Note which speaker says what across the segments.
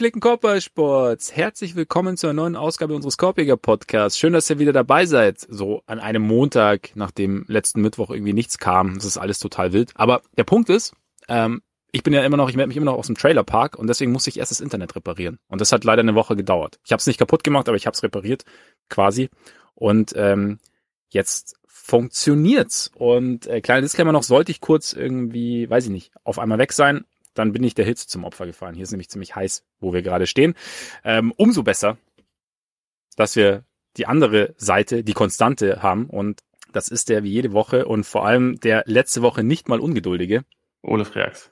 Speaker 1: Gepflegten Körpersports, herzlich willkommen zu einer neuen Ausgabe unseres Korpiger Podcasts. Schön, dass ihr wieder dabei seid. So an einem Montag, nachdem letzten Mittwoch irgendwie nichts kam. Das ist alles total wild. Aber der Punkt ist, ähm, ich bin ja immer noch, ich melde mich immer noch aus dem Trailerpark und deswegen musste ich erst das Internet reparieren. Und das hat leider eine Woche gedauert. Ich habe es nicht kaputt gemacht, aber ich habe es repariert, quasi. Und ähm, jetzt funktioniert's. Und äh, kleiner Disclaimer noch, sollte ich kurz irgendwie, weiß ich nicht, auf einmal weg sein, dann bin ich der Hitze zum Opfer gefallen. Hier ist nämlich ziemlich heiß, wo wir gerade stehen. Ähm, umso besser, dass wir die andere Seite, die Konstante haben. Und das ist der wie jede Woche und vor allem der letzte Woche nicht mal ungeduldige.
Speaker 2: Ole Freaks.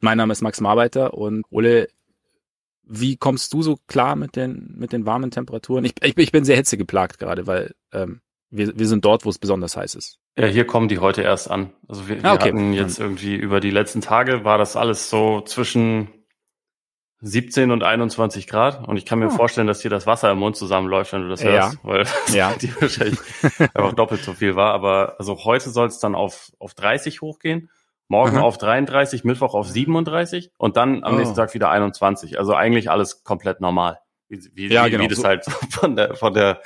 Speaker 1: Mein Name ist Max Marbeiter und Ole, wie kommst du so klar mit den, mit den warmen Temperaturen? Ich, ich, ich bin sehr hitzegeplagt gerade, weil ähm, wir, wir sind dort, wo es besonders heiß ist.
Speaker 2: Ja, hier kommen die heute erst an. Also wir, ah, okay. wir hatten jetzt irgendwie über die letzten Tage war das alles so zwischen 17 und 21 Grad und ich kann mir oh. vorstellen, dass dir das Wasser im Mund zusammenläuft, wenn du das
Speaker 1: ja.
Speaker 2: hörst, weil
Speaker 1: ja.
Speaker 2: die wahrscheinlich einfach doppelt so viel war. Aber also heute soll es dann auf, auf 30 hochgehen, morgen Aha. auf 33, Mittwoch auf 37 und dann am oh. nächsten Tag wieder 21. Also eigentlich alles komplett normal. Wie, wie,
Speaker 1: ja,
Speaker 2: wie,
Speaker 1: genau.
Speaker 2: wie das halt von der, von der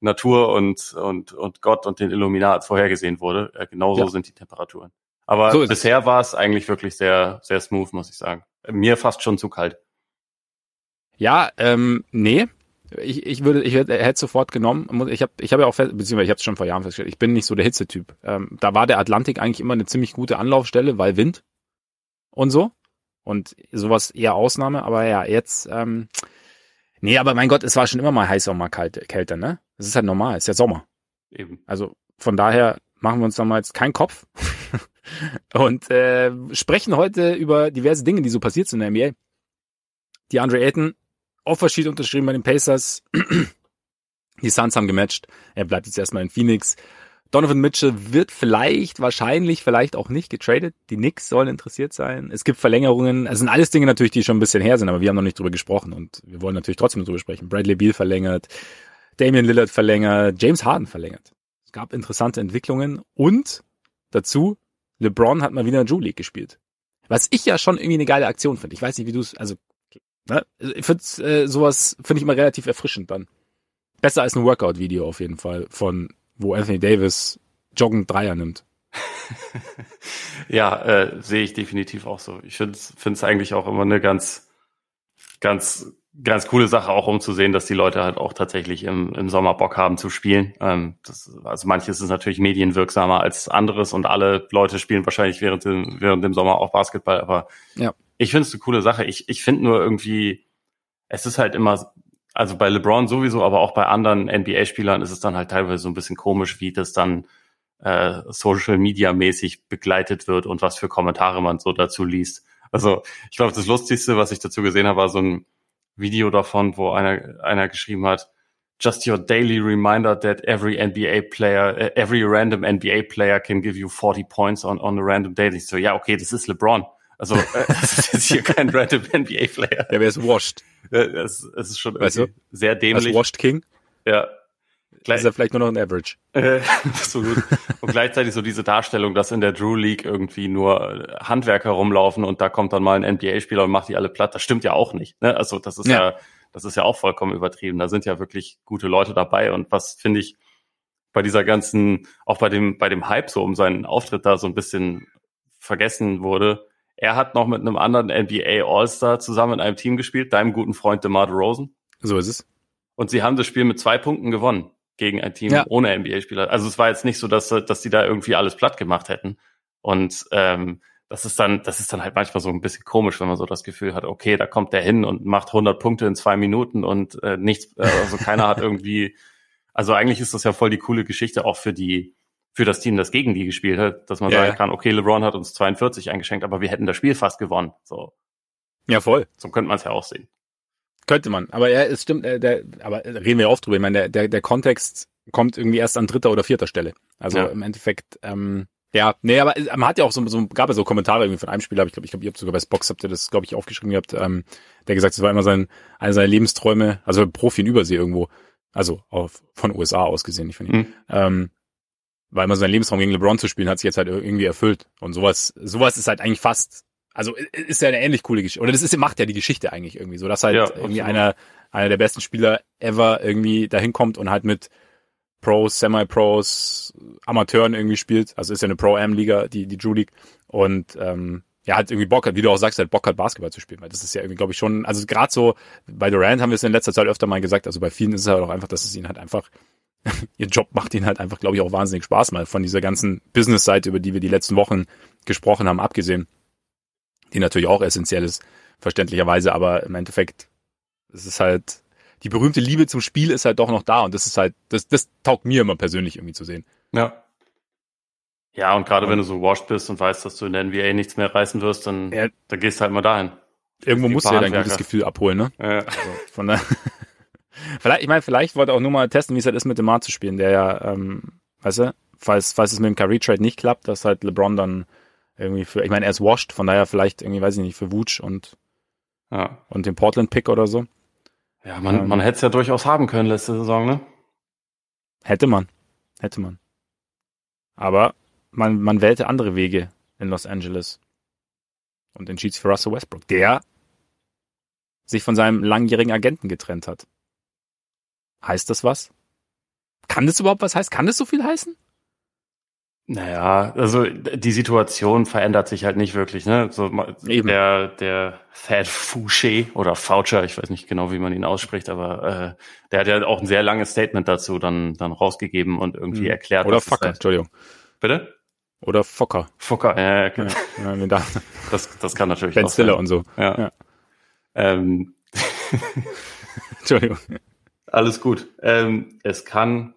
Speaker 2: Natur und, und, und Gott und den Illuminat vorhergesehen wurde. Äh, genauso ja. sind die Temperaturen. Aber so bisher war es eigentlich wirklich sehr, sehr smooth, muss ich sagen. Mir fast schon zu kalt.
Speaker 1: Ja, ähm, nee. Ich, ich würde, ich hätte, hätte sofort genommen. Ich habe, ich habe ja auch fest, beziehungsweise ich habe es schon vor Jahren festgestellt. Ich bin nicht so der Hitzetyp. Ähm, da war der Atlantik eigentlich immer eine ziemlich gute Anlaufstelle, weil Wind und so und sowas eher Ausnahme. Aber ja, jetzt, ähm, nee, aber mein Gott, es war schon immer mal heißer und mal kalt, kälter, ne? Das ist halt normal, ist ja Sommer.
Speaker 2: Eben.
Speaker 1: Also von daher machen wir uns da mal jetzt keinen Kopf und äh, sprechen heute über diverse Dinge, die so passiert sind in der NBA. Die Andre Ayton, Offersheet unterschrieben bei den Pacers. Die Suns haben gematcht. Er bleibt jetzt erstmal in Phoenix. Donovan Mitchell wird vielleicht, wahrscheinlich, vielleicht auch nicht getradet. Die Knicks sollen interessiert sein. Es gibt Verlängerungen. Es sind alles Dinge natürlich, die schon ein bisschen her sind, aber wir haben noch nicht drüber gesprochen und wir wollen natürlich trotzdem drüber sprechen. Bradley Beal verlängert. Damian Lillard verlängert, James Harden verlängert. Es gab interessante Entwicklungen und dazu, LeBron hat mal wieder Drew League gespielt. Was ich ja schon irgendwie eine geile Aktion finde. Ich weiß nicht, wie du es, also, ne? ich finde äh, sowas, finde ich immer relativ erfrischend dann. Besser als ein Workout-Video auf jeden Fall von, wo Anthony Davis joggend Dreier nimmt.
Speaker 2: ja, äh, sehe ich definitiv auch so. Ich finde es eigentlich auch immer eine ganz, ganz ganz coole Sache auch, um zu sehen, dass die Leute halt auch tatsächlich im, im Sommer Bock haben zu spielen. Ähm, das, also manches ist natürlich medienwirksamer als anderes und alle Leute spielen wahrscheinlich während dem, während dem Sommer auch Basketball, aber
Speaker 1: ja.
Speaker 2: ich finde es eine coole Sache. Ich, ich finde nur irgendwie, es ist halt immer, also bei LeBron sowieso, aber auch bei anderen NBA-Spielern ist es dann halt teilweise so ein bisschen komisch, wie das dann äh, Social Media mäßig begleitet wird und was für Kommentare man so dazu liest. Also ich glaube, das Lustigste, was ich dazu gesehen habe, war so ein Video davon, wo einer, einer geschrieben hat, just your daily reminder that every NBA player, uh, every random NBA player can give you 40 points on, on a random day. Ich so, ja, okay, das ist LeBron. Also, äh, das ist jetzt hier kein random NBA player.
Speaker 1: Ja, wer ist washed?
Speaker 2: Es, es ist schon
Speaker 1: weißt du?
Speaker 2: sehr dämlich.
Speaker 1: Als washed King?
Speaker 2: Ja.
Speaker 1: Gleich, ist er vielleicht nur noch ein Average.
Speaker 2: Äh, absolut. und gleichzeitig so diese Darstellung, dass in der Drew League irgendwie nur Handwerker rumlaufen und da kommt dann mal ein NBA-Spieler und macht die alle platt. Das stimmt ja auch nicht. Ne? Also das ist ja. ja, das ist ja auch vollkommen übertrieben. Da sind ja wirklich gute Leute dabei und was finde ich bei dieser ganzen, auch bei dem, bei dem Hype so um seinen Auftritt da so ein bisschen vergessen wurde. Er hat noch mit einem anderen NBA All-Star zusammen in einem Team gespielt, deinem guten Freund DeMar Rosen.
Speaker 1: So ist es.
Speaker 2: Und sie haben das Spiel mit zwei Punkten gewonnen gegen ein Team
Speaker 1: ja.
Speaker 2: ohne NBA-Spieler. Also es war jetzt nicht so, dass, dass die da irgendwie alles platt gemacht hätten. Und ähm, das ist dann, das ist dann halt manchmal so ein bisschen komisch, wenn man so das Gefühl hat, okay, da kommt der hin und macht 100 Punkte in zwei Minuten und äh, nichts, äh, also keiner hat irgendwie, also eigentlich ist das ja voll die coole Geschichte auch für die, für das Team, das gegen die gespielt hat, dass man
Speaker 1: ja,
Speaker 2: sagen kann, okay, LeBron hat uns 42 eingeschenkt, aber wir hätten das Spiel fast gewonnen. So.
Speaker 1: Ja, voll.
Speaker 2: So könnte man es ja auch sehen.
Speaker 1: Könnte man, aber ja, es stimmt, äh, der, aber reden wir oft drüber. Ich meine, der, der, der Kontext kommt irgendwie erst an dritter oder vierter Stelle. Also ja. im Endeffekt, ähm, ja, nee, aber man hat ja auch so, so gab ja so Kommentare irgendwie von einem Spieler, ich glaube, ich glaube, ihr habt sogar bei Spox habt ihr das, glaube ich, aufgeschrieben gehabt, ähm, der gesagt, es war immer sein, einer seiner Lebensträume, also Profi in Übersee irgendwo, also auf, von USA aus gesehen, nicht von ihm. Mhm. Ähm, war immer sein Lebenstraum gegen LeBron zu spielen, hat sich jetzt halt irgendwie erfüllt. Und sowas, sowas ist halt eigentlich fast Also ist ja eine ähnlich coole Geschichte. Oder das ist, macht ja die Geschichte eigentlich irgendwie so, dass halt
Speaker 2: Ja,
Speaker 1: irgendwie einer, einer der besten Spieler ever irgendwie dahin kommt und halt mit Pros, Semi-Pros, Amateuren irgendwie spielt. Also ist ja eine Pro-Am-Liga, die, die Drew League. Und ähm, ja, halt irgendwie Bock hat, wie du auch sagst, halt Bock hat, Basketball zu spielen. Weil das ist ja irgendwie, glaube ich, schon, also gerade so, bei Durant haben wir es in letzter Zeit öfter mal gesagt, also bei vielen ist es halt auch einfach, dass es ihnen halt einfach, ihr Job macht ihnen halt einfach, glaube ich, auch wahnsinnig Spaß, mal von dieser ganzen Business-Seite, über die wir die letzten Wochen gesprochen haben, abgesehen, die natürlich auch essentiell ist, verständlicherweise, aber im Endeffekt, es ist halt, die berühmte Liebe zum Spiel ist halt doch noch da und das ist halt, das, das taugt mir immer persönlich irgendwie zu sehen.
Speaker 2: Ja. Ja, und gerade wenn du so washed bist und weißt, dass du in der NBA nichts mehr reißen wirst, dann,
Speaker 1: Ja.
Speaker 2: dann gehst du halt mal dahin.
Speaker 1: Irgendwo musst du ja dein gutes Gefühl abholen, ne?
Speaker 2: Ja.
Speaker 1: Also von der vielleicht, ich meine, vielleicht wollte er auch nur mal testen, wie es halt ist, mit dem Mar zu spielen, der ja, ähm, weißt du, falls, falls es mit dem Kyrie Trade nicht klappt, dass halt LeBron dann irgendwie für, ich meine, er ist washed, von daher vielleicht irgendwie, weiß ich nicht, für Vooch und,
Speaker 2: Ja,
Speaker 1: und den Portland Pick oder so.
Speaker 2: ja man,
Speaker 1: Ähm.
Speaker 2: man hätte es ja durchaus haben können letzte Saison, ne?
Speaker 1: Hätte man. Hätte man. Aber man, man wählte andere Wege in Los Angeles und entschied sich für Russell Westbrook, der sich von seinem langjährigen Agenten getrennt hat. Heißt das was? Kann das überhaupt was heißen? Kann das so viel heißen?
Speaker 2: Naja, also die Situation verändert sich halt nicht wirklich, ne? So,
Speaker 1: Eben.
Speaker 2: Der, der Thad Fouché oder Foucher, ich weiß nicht genau, wie man ihn ausspricht, aber äh, der hat ja auch ein sehr langes Statement dazu dann, dann rausgegeben und irgendwie
Speaker 1: Mhm.
Speaker 2: erklärt.
Speaker 1: Oder Focker,
Speaker 2: heißt.
Speaker 1: Entschuldigung.
Speaker 2: Bitte?
Speaker 1: Oder Focker.
Speaker 2: Fokker, ja, ja, okay.
Speaker 1: Ja, ja,
Speaker 2: das, das kann natürlich
Speaker 1: ben
Speaker 2: auch
Speaker 1: Stiller
Speaker 2: sein.
Speaker 1: und so.
Speaker 2: Ja.
Speaker 1: Ja.
Speaker 2: Ähm,
Speaker 1: Entschuldigung.
Speaker 2: Alles gut. Ähm, es kann,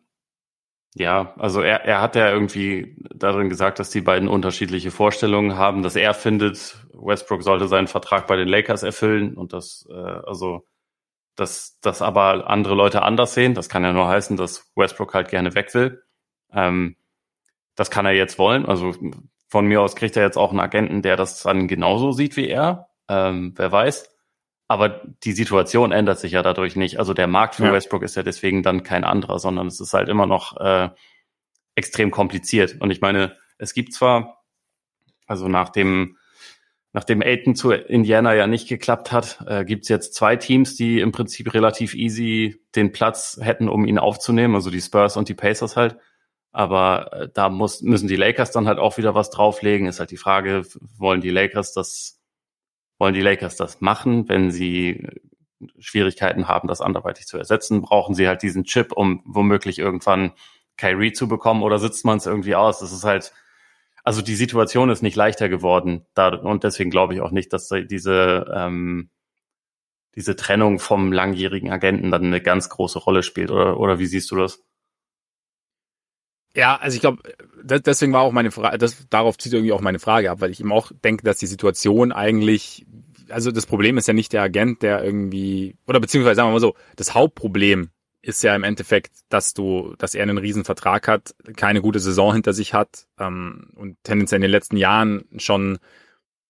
Speaker 2: ja, also er, er hat ja irgendwie darin gesagt, dass die beiden unterschiedliche Vorstellungen haben, dass er findet, Westbrook sollte seinen Vertrag bei den Lakers erfüllen und das, äh, also, dass das aber andere Leute anders sehen. Das kann ja nur heißen, dass Westbrook halt gerne weg will. Ähm, das kann er jetzt wollen. Also von mir aus kriegt er jetzt auch einen Agenten, der das dann genauso sieht wie er. Ähm, wer weiß. Aber die Situation ändert sich ja dadurch nicht. Also der Markt für
Speaker 1: Ja.
Speaker 2: Westbrook ist ja deswegen dann kein anderer, sondern es ist halt immer noch äh, extrem kompliziert. Und ich meine, es gibt zwar, also nach dem, nachdem Aiton zu Indiana ja nicht geklappt hat, äh, gibt's jetzt zwei Teams, die im Prinzip relativ easy den Platz hätten, um ihn aufzunehmen, also die Spurs und die Pacers halt. Aber äh, da muss, müssen die Lakers dann halt auch wieder was drauflegen. Ist halt die Frage, wollen die Lakers das wollen die Lakers das machen, wenn sie Schwierigkeiten haben, das anderweitig zu ersetzen? Brauchen sie halt diesen Chip, um womöglich irgendwann Kyrie zu bekommen oder sitzt man es irgendwie aus? Das ist halt, also die Situation ist nicht leichter geworden. Da, und deswegen glaube ich auch nicht, dass diese, ähm, diese Trennung vom langjährigen Agenten dann eine ganz große Rolle spielt. Oder, oder wie siehst du das?
Speaker 1: Ja, also ich glaube, deswegen war auch meine Frage, das, darauf zieht irgendwie auch meine Frage ab, weil ich eben auch denke, dass die Situation eigentlich, also das Problem ist ja nicht der Agent, der irgendwie, oder beziehungsweise sagen wir mal so, das Hauptproblem ist ja im Endeffekt, dass du, dass er einen riesen Vertrag hat, keine gute Saison hinter sich hat ähm, und tendenziell in den letzten Jahren schon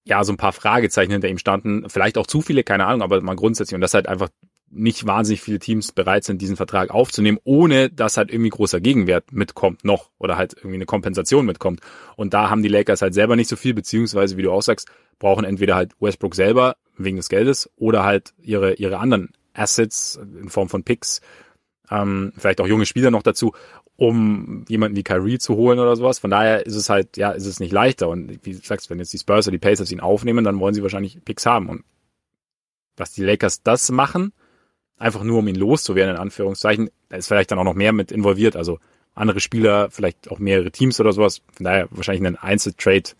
Speaker 1: ja so ein paar Fragezeichen hinter ihm standen, vielleicht auch zu viele, keine Ahnung, aber mal grundsätzlich. Und das halt einfach nicht wahnsinnig viele Teams bereit sind, diesen Vertrag aufzunehmen, ohne dass halt irgendwie großer Gegenwert mitkommt noch oder halt irgendwie eine Kompensation mitkommt. Und da haben die Lakers halt selber nicht so viel, beziehungsweise, wie du auch sagst, brauchen entweder halt Westbrook selber wegen des Geldes oder halt ihre, ihre anderen Assets in Form von Picks, ähm, vielleicht auch junge Spieler noch dazu, um jemanden wie Kyrie zu holen oder sowas. Von daher ist es halt, ja, ist es nicht leichter. Und wie du sagst, wenn jetzt die Spurs oder die Pacers ihn aufnehmen, dann wollen sie wahrscheinlich Picks haben. Und dass die Lakers das machen, einfach nur um ihn loszuwerden, in Anführungszeichen, da ist vielleicht dann auch noch mehr mit involviert. Also andere Spieler, vielleicht auch mehrere Teams oder sowas. Von daher wahrscheinlich einen Einzeltrade.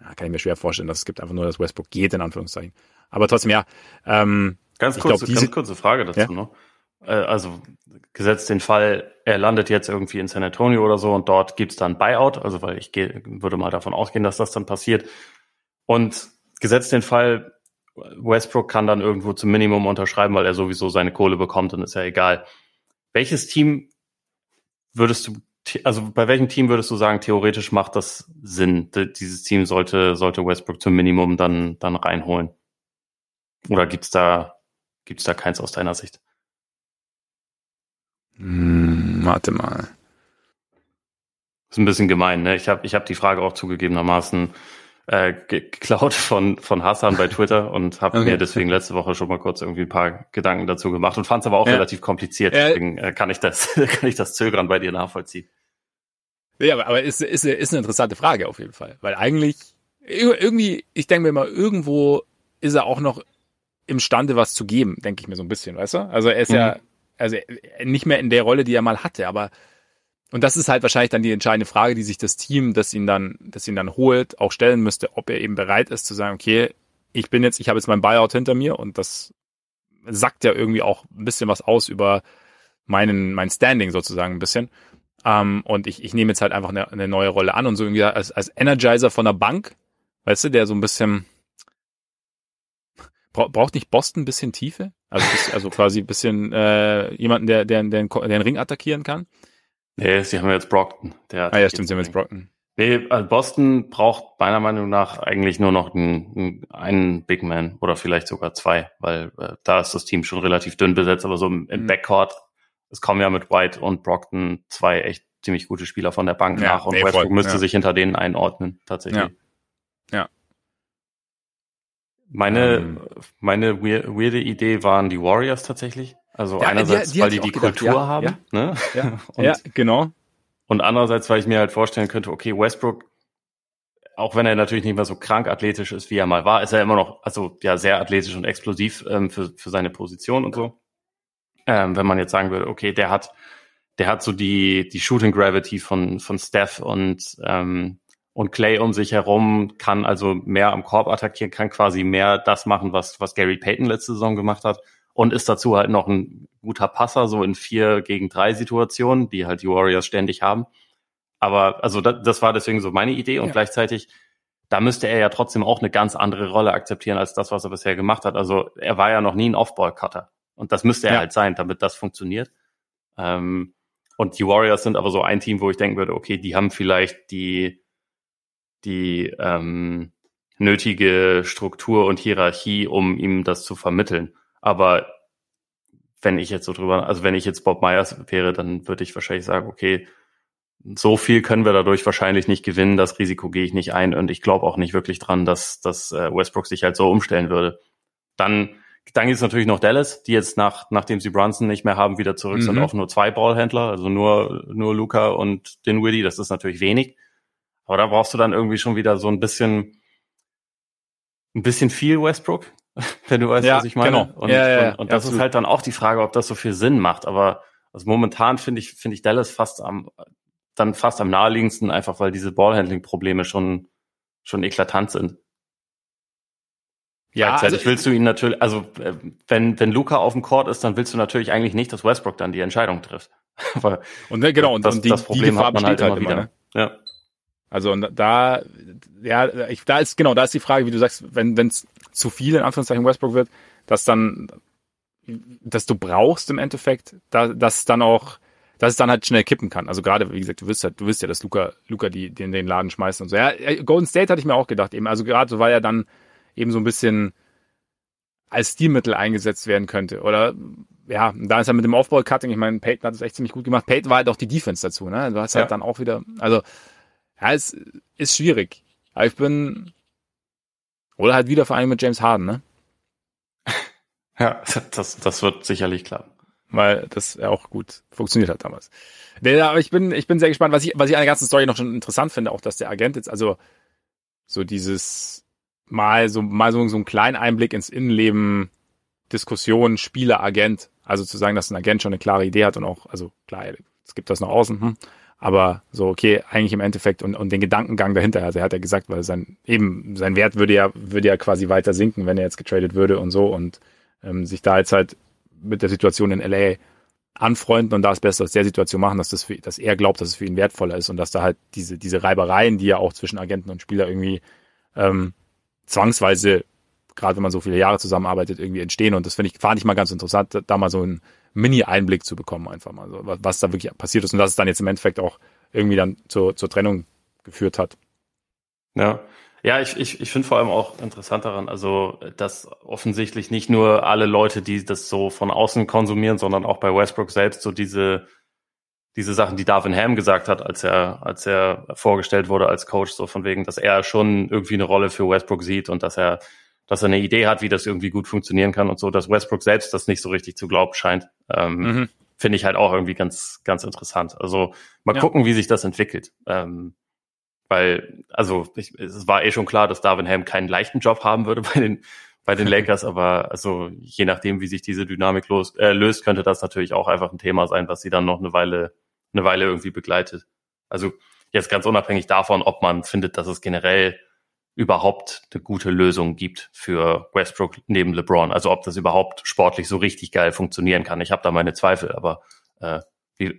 Speaker 1: Ja, kann ich mir schwer vorstellen, dass es gibt einfach nur, dass Westbrook geht, in Anführungszeichen. Aber trotzdem, ja. Ähm,
Speaker 2: Ganz kurze,
Speaker 1: glaub, diese-
Speaker 2: ganz kurze Frage dazu
Speaker 1: Ja.
Speaker 2: noch. Äh, Also gesetzt den Fall, er landet jetzt irgendwie in San Antonio oder so und dort gibt's dann Buyout, also weil ich gehe, würde mal davon ausgehen, dass das dann passiert. Und gesetzt den Fall, Westbrook kann dann irgendwo zum Minimum unterschreiben, weil er sowieso seine Kohle bekommt und ist ja egal. Welches Team würdest du, also bei welchem Team würdest du sagen, theoretisch macht das Sinn? Dieses Team sollte, sollte Westbrook zum Minimum dann, dann reinholen. Oder gibt's da, gibt's da keins aus deiner Sicht?
Speaker 1: hm, warte mal.
Speaker 2: ist ein bisschen gemein, ne? Ich habe ich hab die Frage auch zugegebenermaßen äh, geklaut von, von Hassan bei Twitter und habe okay. mir deswegen letzte Woche schon mal kurz irgendwie ein paar Gedanken dazu gemacht und fand es aber auch ja. relativ kompliziert. Deswegen äh, kann ich das, kann ich das Zögern bei dir nachvollziehen.
Speaker 1: Ja, aber, aber ist, ist, ist eine interessante Frage auf jeden Fall. Weil eigentlich, irgendwie, ich denke mir mal, irgendwo ist er auch noch imstande, was zu geben, denke ich mir so ein bisschen, weißt du? Also er ist mhm. ja, also nicht mehr in der Rolle, die er mal hatte, aber und das ist halt wahrscheinlich dann die entscheidende Frage, die sich das Team, das ihn dann, das ihn dann holt, auch stellen müsste, ob er eben bereit ist zu sagen, okay, ich bin jetzt, ich habe jetzt mein Buyout hinter mir und das sagt ja irgendwie auch ein bisschen was aus über meinen, mein Standing sozusagen ein bisschen. Ähm, und ich, ich nehme jetzt halt einfach eine, eine neue Rolle an und so irgendwie als, als Energizer von der Bank, weißt du, der so ein bisschen, braucht nicht Boston ein bisschen Tiefe? Also, also quasi ein bisschen äh, jemanden, der, der, der, der den Ring attackieren kann.
Speaker 2: Nee, sie haben jetzt Brockton.
Speaker 1: Der ah ja, stimmt, sie haben jetzt Brockton.
Speaker 2: Nee, also Boston braucht meiner Meinung nach eigentlich nur noch einen, einen Big Man oder vielleicht sogar zwei, weil äh, da ist das Team schon relativ dünn besetzt, aber so im, im mhm. Backcourt, es kommen ja mit White und Brockton zwei echt ziemlich gute Spieler von der Bank ja, nach und nee, Westbrook müsste ja. sich hinter denen einordnen, tatsächlich.
Speaker 1: Ja. ja.
Speaker 2: Meine, ähm. meine weirde Idee waren die Warriors tatsächlich. Also ja, einerseits, die, die weil die die gedacht, Kultur ja, haben. Ja, ne?
Speaker 1: ja, und, ja, genau.
Speaker 2: Und andererseits, weil ich mir halt vorstellen könnte, okay, Westbrook, auch wenn er natürlich nicht mehr so krank athletisch ist, wie er mal war, ist er immer noch, also ja, sehr athletisch und explosiv ähm, für, für seine Position und so. Ähm, wenn man jetzt sagen würde, okay, der hat, der hat so die, die Shooting Gravity von, von Steph und, ähm, und Clay um sich herum, kann also mehr am Korb attackieren, kann quasi mehr das machen, was, was Gary Payton letzte Saison gemacht hat und ist dazu halt noch ein guter Passer, so in vier gegen drei Situationen, die halt die Warriors ständig haben. Aber also das, das war deswegen so meine Idee und ja. gleichzeitig, da müsste er ja trotzdem auch eine ganz andere Rolle akzeptieren als das, was er bisher gemacht hat. Also er war ja noch nie ein Off-Ball-Cutter und das müsste er ja. halt sein, damit das funktioniert. Ähm, und die Warriors sind aber so ein Team, wo ich denken würde, okay, die haben vielleicht die die ähm, nötige Struktur und Hierarchie, um ihm das zu vermitteln. Aber wenn ich jetzt so drüber, also wenn ich jetzt Bob Myers wäre, dann würde ich wahrscheinlich sagen, okay, so viel können wir dadurch wahrscheinlich nicht gewinnen, das Risiko gehe ich nicht ein und ich glaube auch nicht wirklich dran, dass, dass äh, Westbrook sich halt so umstellen würde. Dann, dann gibt es natürlich noch Dallas, die jetzt nach, nachdem sie Brunson nicht mehr haben, wieder zurück mhm. sind auf nur zwei Ballhändler, also nur, nur Luca und Dinwiddie, das ist natürlich wenig. Aber da brauchst du dann irgendwie schon wieder so ein bisschen, ein bisschen viel Westbrook. Wenn du weißt, ja, was ich meine. Genau. Und, ja, ja, und, und das ist halt dann auch die Frage, ob das so viel Sinn macht. Aber also momentan finde ich, finde ich Dallas fast am, dann fast am naheliegendsten, einfach weil diese Ballhandling-Probleme schon, schon eklatant sind. Ja, also, willst du ihn natürlich, also äh, wenn, wenn Luca auf dem Court ist, dann willst du natürlich eigentlich nicht, dass Westbrook dann die Entscheidung trifft.
Speaker 1: Weil und ne, genau, und
Speaker 2: das,
Speaker 1: die,
Speaker 2: das Problem hat man halt immer wieder.
Speaker 1: Ne? Ja. Also und da, ja, ich, da ist genau, da ist die Frage, wie du sagst, wenn es zu viel in Anführungszeichen Westbrook wird, dass dann, dass du brauchst im Endeffekt, da, dass dann auch, dass es dann halt schnell kippen kann. Also gerade, wie gesagt, du wirst halt, du wirst ja, dass Luca, Luca die, den, den Laden schmeißt und so. Ja, Golden State hatte ich mir auch gedacht eben. Also gerade, weil er dann eben so ein bisschen als Stilmittel eingesetzt werden könnte. Oder ja, da ist er mit dem Aufbau-Cutting, ich meine, Peyton hat es echt ziemlich gut gemacht. Peyton war halt auch die Defense dazu, ne? Du hast halt ja. dann auch wieder, also ja, es ist schwierig. Aber ich bin, oder halt wieder Vereinigung mit James Harden, ne?
Speaker 2: Ja, das, das wird sicherlich klappen.
Speaker 1: Weil das ja auch gut funktioniert hat damals. aber ich bin, ich bin sehr gespannt, was ich, was ich an der ganzen Story noch schon interessant finde, auch dass der Agent jetzt, also so dieses mal so, mal so, so einen kleinen Einblick ins Innenleben, Diskussion, Spieler, Agent, also zu sagen, dass ein Agent schon eine klare Idee hat und auch, also klar, es gibt das nach außen, hm, aber so, okay, eigentlich im Endeffekt und, und den Gedankengang dahinter, also er hat ja gesagt, weil sein, eben, sein Wert würde ja, würde ja quasi weiter sinken, wenn er jetzt getradet würde und so und ähm, sich da jetzt halt mit der Situation in LA anfreunden und das Beste aus der Situation machen, dass das für, dass er glaubt, dass es für ihn wertvoller ist und dass da halt diese, diese Reibereien, die ja auch zwischen Agenten und Spieler irgendwie ähm, zwangsweise, gerade wenn man so viele Jahre zusammenarbeitet, irgendwie entstehen. Und das finde ich, fand ich mal ganz interessant, da mal so ein Mini-Einblick zu bekommen, einfach mal so, was da wirklich passiert ist und dass es dann jetzt im Endeffekt auch irgendwie dann zur, zur Trennung geführt hat.
Speaker 2: Ja. Ja, ich, ich, ich finde vor allem auch interessant daran, also dass offensichtlich nicht nur alle Leute, die das so von außen konsumieren, sondern auch bei Westbrook selbst so diese, diese Sachen, die Darvin Ham gesagt hat, als er, als er vorgestellt wurde als Coach, so von wegen, dass er schon irgendwie eine Rolle für Westbrook sieht und dass er, dass er eine Idee hat, wie das irgendwie gut funktionieren kann und so, dass Westbrook selbst das nicht so richtig zu glauben scheint. Ähm, mhm. Finde ich halt auch irgendwie ganz, ganz interessant. Also mal ja. gucken, wie sich das entwickelt. Ähm, weil, also ich, es war eh schon klar, dass Darvin Ham keinen leichten Job haben würde bei den, bei den Lakers, aber also je nachdem, wie sich diese Dynamik los, äh, löst, könnte das natürlich auch einfach ein Thema sein, was sie dann noch eine Weile eine Weile irgendwie begleitet. Also jetzt ganz unabhängig davon, ob man findet, dass es generell überhaupt eine gute Lösung gibt für Westbrook neben LeBron. Also ob das überhaupt sportlich so richtig geil funktionieren kann. Ich habe da meine Zweifel, aber äh, wie,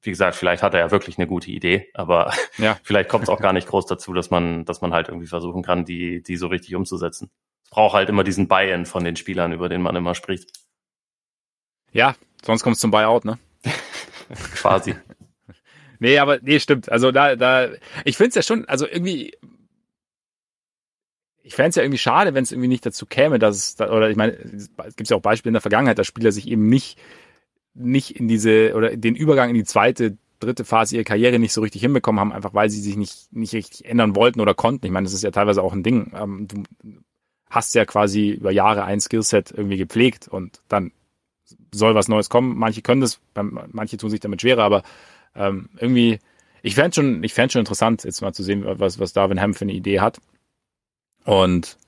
Speaker 2: wie gesagt, vielleicht hat er ja wirklich eine gute Idee, aber ja. vielleicht kommt es auch gar nicht groß dazu, dass man, dass man halt irgendwie versuchen kann, die, die so richtig umzusetzen. Es braucht halt immer diesen Buy-in von den Spielern, über den man immer spricht.
Speaker 1: Ja, sonst kommt es zum Buyout, ne?
Speaker 2: Quasi.
Speaker 1: Nee, aber nee, stimmt. Also da, da, ich finde es ja schon, also irgendwie, ich fände es ja irgendwie schade, wenn es irgendwie nicht dazu käme, dass es, oder ich meine, es gibt ja auch Beispiele in der Vergangenheit, dass Spieler sich eben nicht, nicht in diese, oder den Übergang in die zweite, dritte Phase ihrer Karriere nicht so richtig hinbekommen haben, einfach weil sie sich nicht, nicht richtig ändern wollten oder konnten. Ich meine, das ist ja teilweise auch ein Ding. Ähm, du hast ja quasi über Jahre ein Skillset irgendwie gepflegt und dann soll was Neues kommen. Manche können das, manche tun sich damit schwerer, aber ähm, irgendwie, ich fände schon, ich fände schon interessant, jetzt mal zu sehen, was, was Darwin Ham für eine Idee hat. Und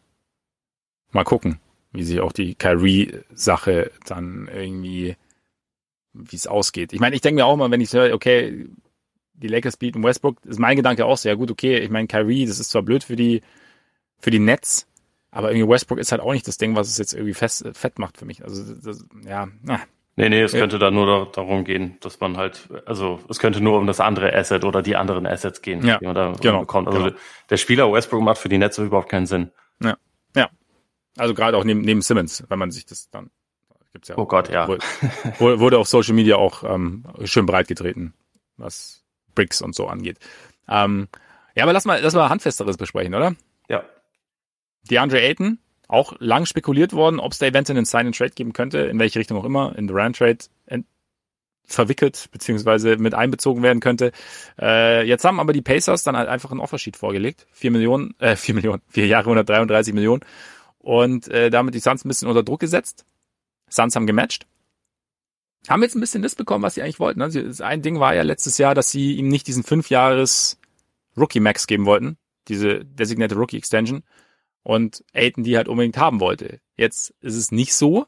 Speaker 1: mal gucken, wie sich auch die Kyrie-Sache dann irgendwie, wie es ausgeht. Ich meine, ich denke mir auch mal, wenn ich höre, okay, die Lakers bieten Westbrook, ist mein Gedanke auch sehr gut, okay, ich meine, Kyrie, das ist zwar blöd für die, für die Nets, aber irgendwie Westbrook ist halt auch nicht das Ding, was es jetzt irgendwie fest, fett macht für mich. Also, das, ja, na,
Speaker 2: Nee, nee, es ja. könnte da nur darum gehen, dass man halt, also es könnte nur um das andere Asset oder die anderen Assets gehen,
Speaker 1: ja.
Speaker 2: die man da genau, bekommt. Also genau. der Spieler Westbrook macht für die Netze überhaupt keinen Sinn.
Speaker 1: Ja, ja. Also gerade auch neben, neben Simmons, wenn man sich das dann
Speaker 2: gibt's ja. Oh Gott, ja.
Speaker 1: Wurde, wurde auf Social Media auch ähm, schön breit getreten, was Bricks und so angeht. Ähm, ja, aber lass mal, lass mal handfesteres besprechen, oder?
Speaker 2: Ja.
Speaker 1: DeAndre Ayton, auch lang spekuliert worden, ob es da eventuell einen Sign-and-Trade geben könnte, in welche Richtung auch immer, in Durant-Trade verwickelt beziehungsweise mit einbezogen werden könnte. Äh, jetzt haben aber die Pacers dann halt einfach ein Offersheet vorgelegt. Vier Millionen, äh, vier Millionen, vier Jahre 133 Millionen. Und äh, damit die Suns ein bisschen unter Druck gesetzt. Suns haben gematcht. Haben jetzt ein bisschen das bekommen, was sie eigentlich wollten. Also ein Ding war ja letztes Jahr, dass sie ihm nicht diesen fünf Jahres Rookie Max geben wollten. Diese designierte Rookie Extension und Aiden die halt unbedingt haben wollte. Jetzt ist es nicht so.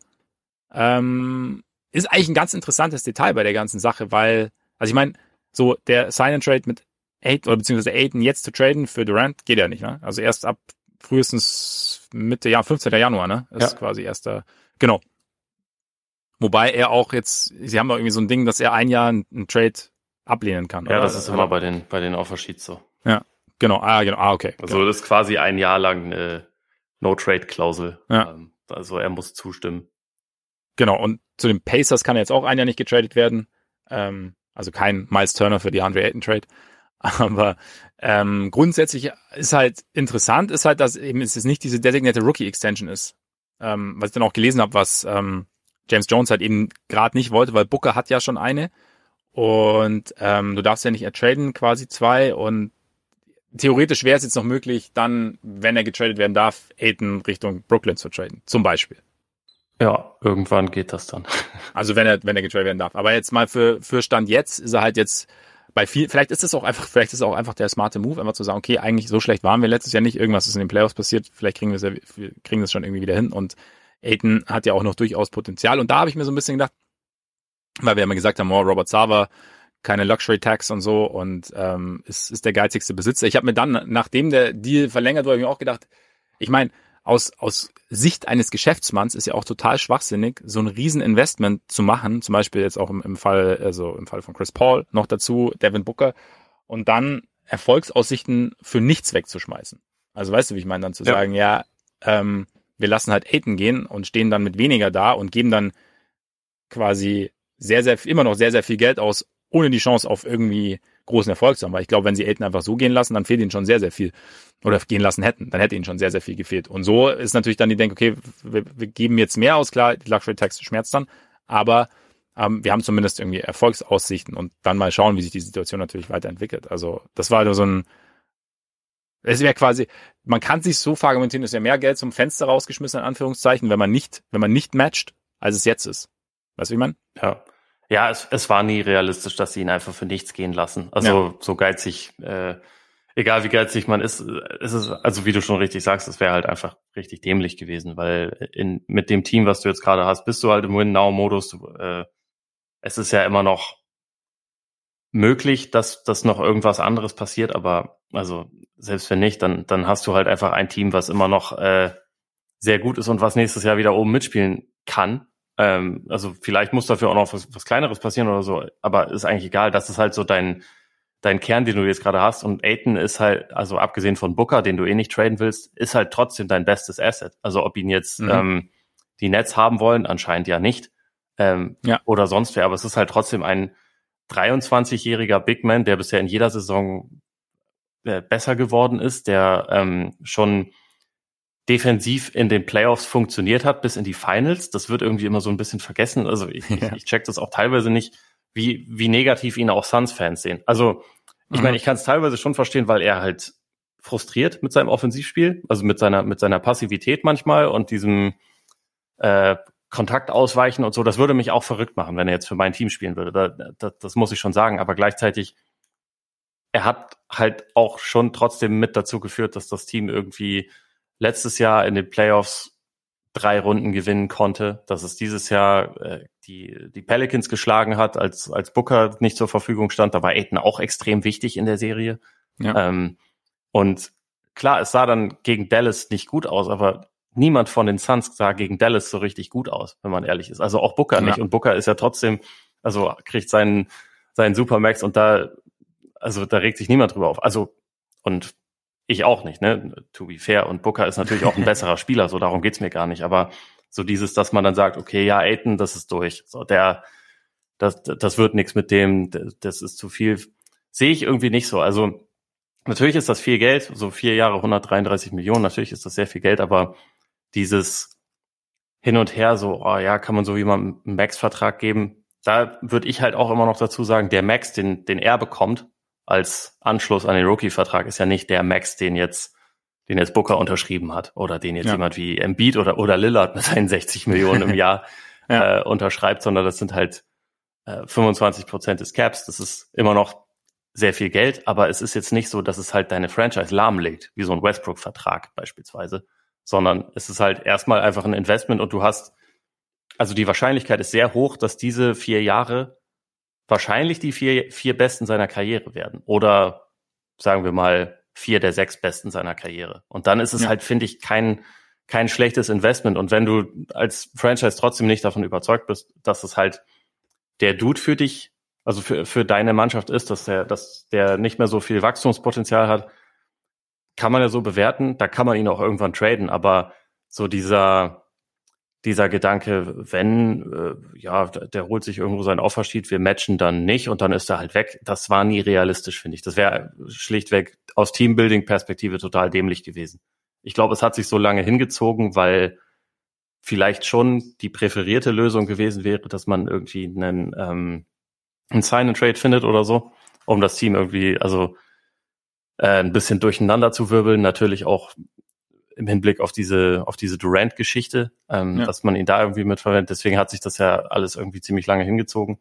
Speaker 1: Ähm, ist eigentlich ein ganz interessantes Detail bei der ganzen Sache, weil, also ich meine, so der Sign and Trade mit Aiden oder beziehungsweise Aiden jetzt zu traden für Durant geht ja nicht, ne? Also erst ab frühestens Mitte Jahr, 15. Januar, ne? Ist ja. quasi erster, genau. Wobei er auch jetzt, sie haben auch irgendwie so ein Ding, dass er ein Jahr einen, Trade ablehnen kann.
Speaker 2: Ja, oder? das ist immer bei den, bei den Offersheets so.
Speaker 1: Ja, genau, ah, genau, ah, okay.
Speaker 2: Also
Speaker 1: genau.
Speaker 2: das ist quasi ein Jahr lang eine No-Trade-Klausel. Ja. Ähm, also er muss zustimmen.
Speaker 1: Genau, und zu den Pacers kann er jetzt auch ein Jahr nicht getradet werden. Ähm, also kein Miles Turner für die Andre Ayton Trade. Aber ähm, grundsätzlich ist halt interessant, ist halt, dass eben es nicht diese designated Rookie Extension ist. Ähm, was ich dann auch gelesen habe, was ähm, James Jones halt eben gerade nicht wollte, weil Booker hat ja schon eine. Und ähm, du darfst ja nicht ertraden, quasi zwei. Und theoretisch wäre es jetzt noch möglich, dann, wenn er getradet werden darf, Aiden Richtung Brooklyn zu traden, zum Beispiel.
Speaker 2: Ja, irgendwann geht das dann.
Speaker 1: Also wenn er, wenn er getradet werden darf. Aber jetzt mal für, für Stand jetzt ist er halt jetzt bei viel, vielleicht ist es auch einfach, vielleicht ist es auch einfach der smarte Move, einfach zu sagen, okay, eigentlich so schlecht waren wir letztes Jahr nicht, irgendwas ist in den Playoffs passiert, vielleicht kriegen wir es ja, kriegen das schon irgendwie wieder hin und Aiden hat ja auch noch durchaus Potenzial und da habe ich mir so ein bisschen gedacht, weil wir ja immer gesagt haben, oh, Robert Sava keine Luxury Tax und so und ähm, ist, ist der geizigste Besitzer. Ich habe mir dann, nachdem der Deal verlängert wurde, mir auch gedacht, ich meine, aus, aus Sicht eines Geschäftsmanns ist ja auch total schwachsinnig, so ein Rieseninvestment zu machen, zum Beispiel jetzt auch im, im Fall, also im Fall von Chris Paul noch dazu, Devin Booker, und dann Erfolgsaussichten für nichts wegzuschmeißen. Also weißt du, wie ich meine, dann zu ja. sagen, ja, ähm, wir lassen halt Aiden gehen und stehen dann mit weniger da und geben dann quasi sehr, sehr, immer noch sehr, sehr viel Geld aus, ohne die Chance auf irgendwie großen Erfolg zu haben. Weil ich glaube, wenn sie Elton einfach so gehen lassen, dann fehlt ihnen schon sehr, sehr viel. Oder gehen lassen hätten, dann hätte ihnen schon sehr, sehr viel gefehlt. Und so ist natürlich dann die Denke, okay, wir, wir geben jetzt mehr aus, klar, die Luxury Tax schmerzt dann, aber ähm, wir haben zumindest irgendwie Erfolgsaussichten und dann mal schauen, wie sich die Situation natürlich weiterentwickelt. Also das war so ein, es wäre quasi, man kann sich so verargumentieren, es wäre mehr Geld zum Fenster rausgeschmissen, in Anführungszeichen, wenn man nicht, wenn man nicht matcht, als es jetzt ist. Weißt du, wie man?
Speaker 2: Ja. Ja, es, es war nie realistisch, dass sie ihn einfach für nichts gehen lassen. Also ja. so geizig, äh, egal wie geizig man ist, ist es, also wie du schon richtig sagst, es wäre halt einfach richtig dämlich gewesen, weil in, mit dem Team, was du jetzt gerade hast, bist du halt im Win-Now-Modus. Äh, es ist ja immer noch möglich, dass, dass noch irgendwas anderes passiert, aber also selbst wenn nicht, dann, dann hast du halt einfach ein Team, was immer noch äh, sehr gut ist und was nächstes Jahr wieder oben mitspielen kann. Ähm, also vielleicht muss dafür auch noch was, was Kleineres passieren oder so, aber ist eigentlich egal. Das ist halt so dein, dein Kern, den du jetzt gerade hast. Und Aiton ist halt, also abgesehen von Booker, den du eh nicht traden willst, ist halt trotzdem dein bestes Asset. Also ob ihn jetzt mhm. ähm, die Nets haben wollen, anscheinend ja nicht. Ähm, ja. Oder sonst wer, aber es ist halt trotzdem ein 23-jähriger Big Man, der bisher in jeder Saison äh, besser geworden ist, der ähm, schon defensiv in den Playoffs funktioniert hat bis in die Finals. Das wird irgendwie immer so ein bisschen vergessen. Also ich, ja. ich, check das auch teilweise nicht, wie, wie negativ ihn auch Suns-Fans sehen. Also ich mhm. meine, ich kann es teilweise schon verstehen, weil er halt frustriert mit seinem Offensivspiel, also mit seiner, mit seiner Passivität manchmal und diesem äh, Kontakt ausweichen und so. Das würde mich auch verrückt machen, wenn er jetzt für mein Team spielen würde. Da, da, das muss ich schon sagen. Aber gleichzeitig, er hat halt auch schon trotzdem mit dazu geführt, dass das Team irgendwie letztes Jahr in den Playoffs drei Runden gewinnen konnte, dass es dieses Jahr äh, die, die Pelicans geschlagen hat, als, als Booker nicht zur Verfügung stand. Da war Aiden auch extrem wichtig in der Serie. Ja. Ähm, und klar, es sah dann gegen Dallas nicht gut aus, aber niemand von den Suns sah gegen Dallas so richtig gut aus, wenn man ehrlich ist. Also auch Booker nicht. Und Booker ist ja trotzdem, also kriegt seinen, seinen Supermax und da, also da regt sich niemand drüber auf. Also, und ich auch nicht, ne? To be fair. Und Booker ist natürlich auch ein besserer Spieler, so darum geht's mir gar nicht. Aber so dieses, dass man dann sagt, okay, ja, Aiton, das ist durch. So, der, das, das wird nichts mit dem, das ist zu viel. Sehe ich irgendwie nicht so. Also natürlich ist das viel Geld, so vier Jahre 133 Millionen, natürlich ist das sehr viel Geld, aber dieses hin und her, so, oh ja, kann man so jemandem einen Max-Vertrag geben, da würde ich halt auch immer noch dazu sagen, der Max, den, den er bekommt, als Anschluss an den Rookie-Vertrag ist ja nicht der Max, den jetzt, den jetzt Booker unterschrieben hat oder den jetzt ja. jemand wie Embiid oder, oder Lillard mit seinen 60 Millionen im Jahr ja. äh, unterschreibt, sondern das sind halt äh, 25 Prozent des Caps. Das ist immer noch sehr viel Geld, aber es ist jetzt nicht so, dass es halt deine Franchise lahmlegt, wie so ein Westbrook-Vertrag beispielsweise, sondern es ist halt erstmal einfach ein Investment und du hast, also die Wahrscheinlichkeit ist sehr hoch, dass diese vier Jahre wahrscheinlich die vier, vier besten seiner Karriere werden. Oder sagen wir mal vier der sechs besten seiner Karriere. Und dann ist es ja. halt, finde ich, kein, kein schlechtes Investment. Und wenn du als Franchise trotzdem nicht davon überzeugt bist, dass es halt der Dude für dich, also für, für deine Mannschaft ist, dass der, dass der nicht mehr so viel Wachstumspotenzial hat, kann man ja so bewerten. Da kann man ihn auch irgendwann traden. Aber so dieser, dieser Gedanke, wenn, äh, ja, der holt sich irgendwo sein Offersheet, wir matchen dann nicht und dann ist er halt weg. Das war nie realistisch, finde ich. Das wäre schlichtweg aus Teambuilding-Perspektive total dämlich gewesen. Ich glaube, es hat sich so lange hingezogen, weil vielleicht schon die präferierte Lösung gewesen wäre, dass man irgendwie einen, ähm, einen Sign-and-Trade findet oder so, um das Team irgendwie, also äh, ein bisschen durcheinander zu wirbeln, natürlich auch im Hinblick auf diese, auf diese Durant-Geschichte, ähm, ja. dass man ihn da irgendwie mitverwendet. Deswegen hat sich das ja alles irgendwie ziemlich lange hingezogen.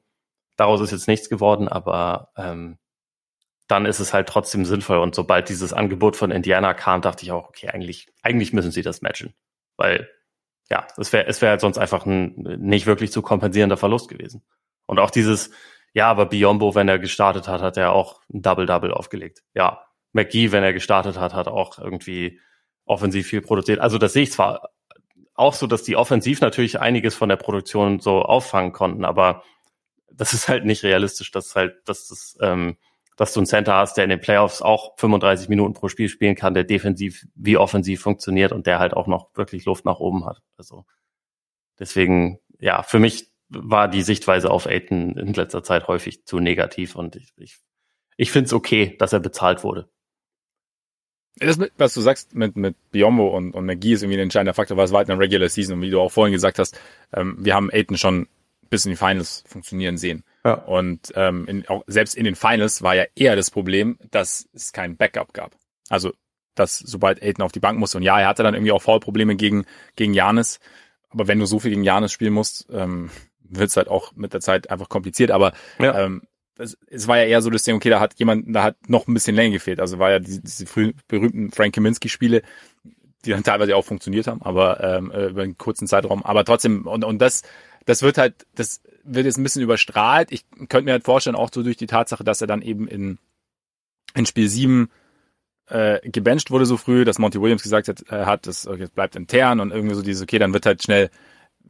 Speaker 2: Daraus ist jetzt nichts geworden, aber ähm, dann ist es halt trotzdem sinnvoll. Und sobald dieses Angebot von Indiana kam, dachte ich auch, okay, eigentlich, eigentlich müssen sie das matchen. Weil, ja, es wäre es wäre halt sonst einfach ein nicht wirklich zu kompensierender Verlust gewesen. Und auch dieses, ja, aber Biombo, wenn er gestartet hat, hat er auch ein Double-Double aufgelegt. Ja, McGee, wenn er gestartet hat, hat auch irgendwie offensiv viel produziert. Also das sehe ich zwar auch so, dass die offensiv natürlich einiges von der Produktion so auffangen konnten, aber das ist halt nicht realistisch, dass halt, dass das, ähm, dass du einen Center hast, der in den Playoffs auch 35 Minuten pro Spiel spielen kann, der defensiv wie offensiv funktioniert und der halt auch noch wirklich Luft nach oben hat. Also deswegen, ja, für mich war die Sichtweise auf Aiton in letzter Zeit häufig zu negativ und ich, ich, ich finde es okay, dass er bezahlt wurde.
Speaker 1: Das, was du sagst mit, mit Biombo und, und McGee ist irgendwie ein entscheidender Faktor, weil es war halt eine Regular Season und wie du auch vorhin gesagt hast, ähm, wir haben Aiden schon bis in die Finals funktionieren sehen.
Speaker 2: Ja.
Speaker 1: Und ähm, in, auch selbst in den Finals war ja eher das Problem, dass es kein Backup gab. Also, dass sobald Aiden auf die Bank musste, und ja, er hatte dann irgendwie auch Foulprobleme gegen, gegen Janis, aber wenn du so viel gegen Janis spielen musst, ähm, wird es halt auch mit der Zeit einfach kompliziert. Aber
Speaker 2: Ja.
Speaker 1: ähm, das, es war ja eher so das Ding, okay, da hat jemand, da hat noch ein bisschen länger gefehlt. Also war ja diese, diese früh, berühmten Frank Kaminsky-Spiele, die dann teilweise auch funktioniert haben, aber ähm, äh, über einen kurzen Zeitraum. Aber trotzdem, und, und das, das wird halt, das wird jetzt ein bisschen überstrahlt. Ich könnte mir halt vorstellen, auch so durch die Tatsache, dass er dann eben in, in Spiel 7 äh, gebencht wurde so früh, dass Monty Williams gesagt hat, äh, hat das okay, es bleibt intern und irgendwie so dieses, okay, dann wird halt schnell,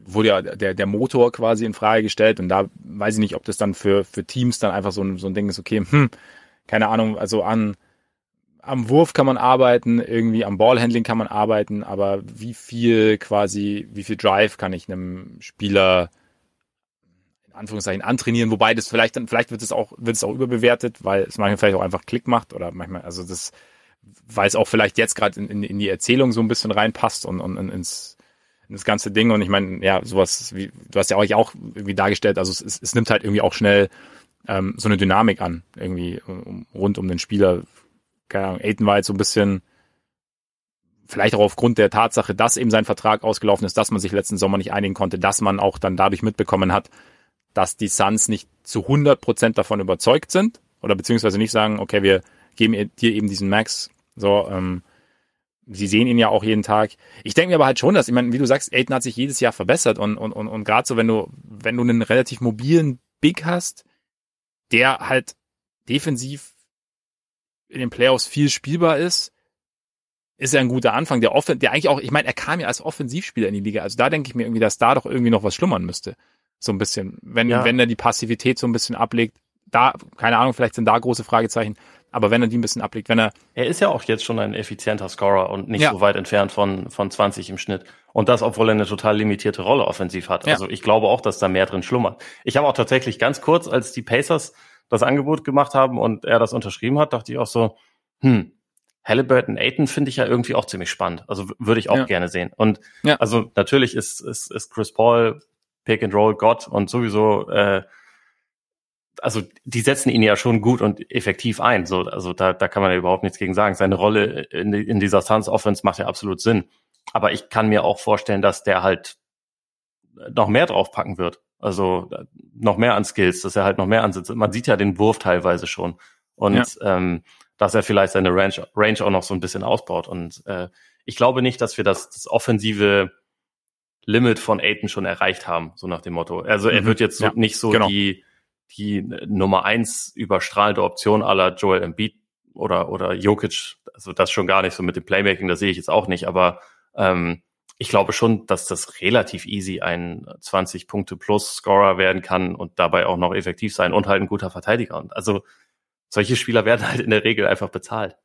Speaker 1: wurde ja der, der Motor quasi in Frage gestellt und da weiß ich nicht, ob das dann für, für Teams dann einfach so ein, so ein Ding ist, okay, hm, keine Ahnung, also an, am Wurf kann man arbeiten, irgendwie am Ballhandling kann man arbeiten, aber wie viel quasi, wie viel Drive kann ich einem Spieler in Anführungszeichen antrainieren, wobei das vielleicht dann, vielleicht wird es auch, wird es auch überbewertet, weil es manchmal vielleicht auch einfach Klick macht oder manchmal, also das, weil es auch vielleicht jetzt gerade in, in, in die Erzählung so ein bisschen reinpasst und, und, und ins, in das ganze Ding. Und ich meine, ja, sowas wie, du hast ja euch auch irgendwie dargestellt, also es, es, nimmt halt irgendwie auch schnell ähm, so eine Dynamik an, irgendwie um, rund um den Spieler. Keine Ahnung, Aiden war jetzt so ein bisschen, vielleicht auch aufgrund der Tatsache, dass eben sein Vertrag ausgelaufen ist, dass man sich letzten Sommer nicht einigen konnte, dass man auch dann dadurch mitbekommen hat, dass die Suns nicht zu 100 Prozent davon überzeugt sind oder beziehungsweise nicht sagen, okay, wir geben dir eben diesen Max. So, ähm, sie sehen ihn ja auch jeden Tag. Ich denke mir aber halt schon, dass, ich meine, wie du sagst, Aiden hat sich jedes Jahr verbessert und, und, und, und gerade so, wenn du, wenn du einen relativ mobilen Big hast, der halt defensiv in den Playoffs viel spielbar ist, ist er ein guter Anfang. Der, Offen der eigentlich auch, ich meine, er kam ja als Offensivspieler in die Liga. Also da denke ich mir irgendwie, dass da doch irgendwie noch was schlummern müsste. So ein bisschen. Wenn,
Speaker 2: Ja.
Speaker 1: wenn er die Passivität so ein bisschen ablegt, da, keine Ahnung, vielleicht sind da große Fragezeichen, aber wenn er die ein bisschen ablegt, wenn er,
Speaker 2: Er ist ja auch jetzt schon ein effizienter Scorer und nicht
Speaker 1: Ja.
Speaker 2: so weit entfernt von, von 20 im Schnitt. Und das, obwohl er eine total limitierte Rolle offensiv hat.
Speaker 1: Ja.
Speaker 2: Also ich glaube auch, dass da mehr drin schlummert. Ich habe auch tatsächlich ganz kurz, als die Pacers das Angebot gemacht haben und er das unterschrieben hat, dachte ich auch so, hm, Halliburton, Aiton finde ich ja irgendwie auch ziemlich spannend. Also würde ich auch
Speaker 1: Ja.
Speaker 2: gerne sehen. Und
Speaker 1: Ja.
Speaker 2: also natürlich ist, ist, ist Chris Paul Pick and Roll Gott und sowieso äh, also die setzen ihn ja schon gut und effektiv ein. So, also da, da kann man ja überhaupt nichts gegen sagen. Seine Rolle in, in dieser Suns Offense macht ja absolut Sinn. Aber ich kann mir auch vorstellen, dass der halt noch mehr draufpacken wird. Also noch mehr an Skills, dass er halt noch mehr ansitzt. Man sieht ja den Wurf teilweise schon. Und
Speaker 1: Ja.
Speaker 2: ähm, dass er vielleicht seine Range, Range auch noch so ein bisschen ausbaut. Und äh, ich glaube nicht, dass wir das, das offensive Limit von Aiton schon erreicht haben, so nach dem Motto. Also er
Speaker 1: Mhm.
Speaker 2: wird jetzt so,
Speaker 1: Ja,
Speaker 2: nicht so
Speaker 1: genau.
Speaker 2: die, die Nummer eins überstrahlende Option aller Joel Embiid oder, oder Jokic. Also das schon gar nicht so mit dem Playmaking, das sehe ich jetzt auch nicht, aber ähm, ich glaube schon, dass das relativ easy ein 20 Punkte plus Scorer werden kann und dabei auch noch effektiv sein und halt ein guter Verteidiger. Und also solche Spieler werden halt in der Regel einfach bezahlt.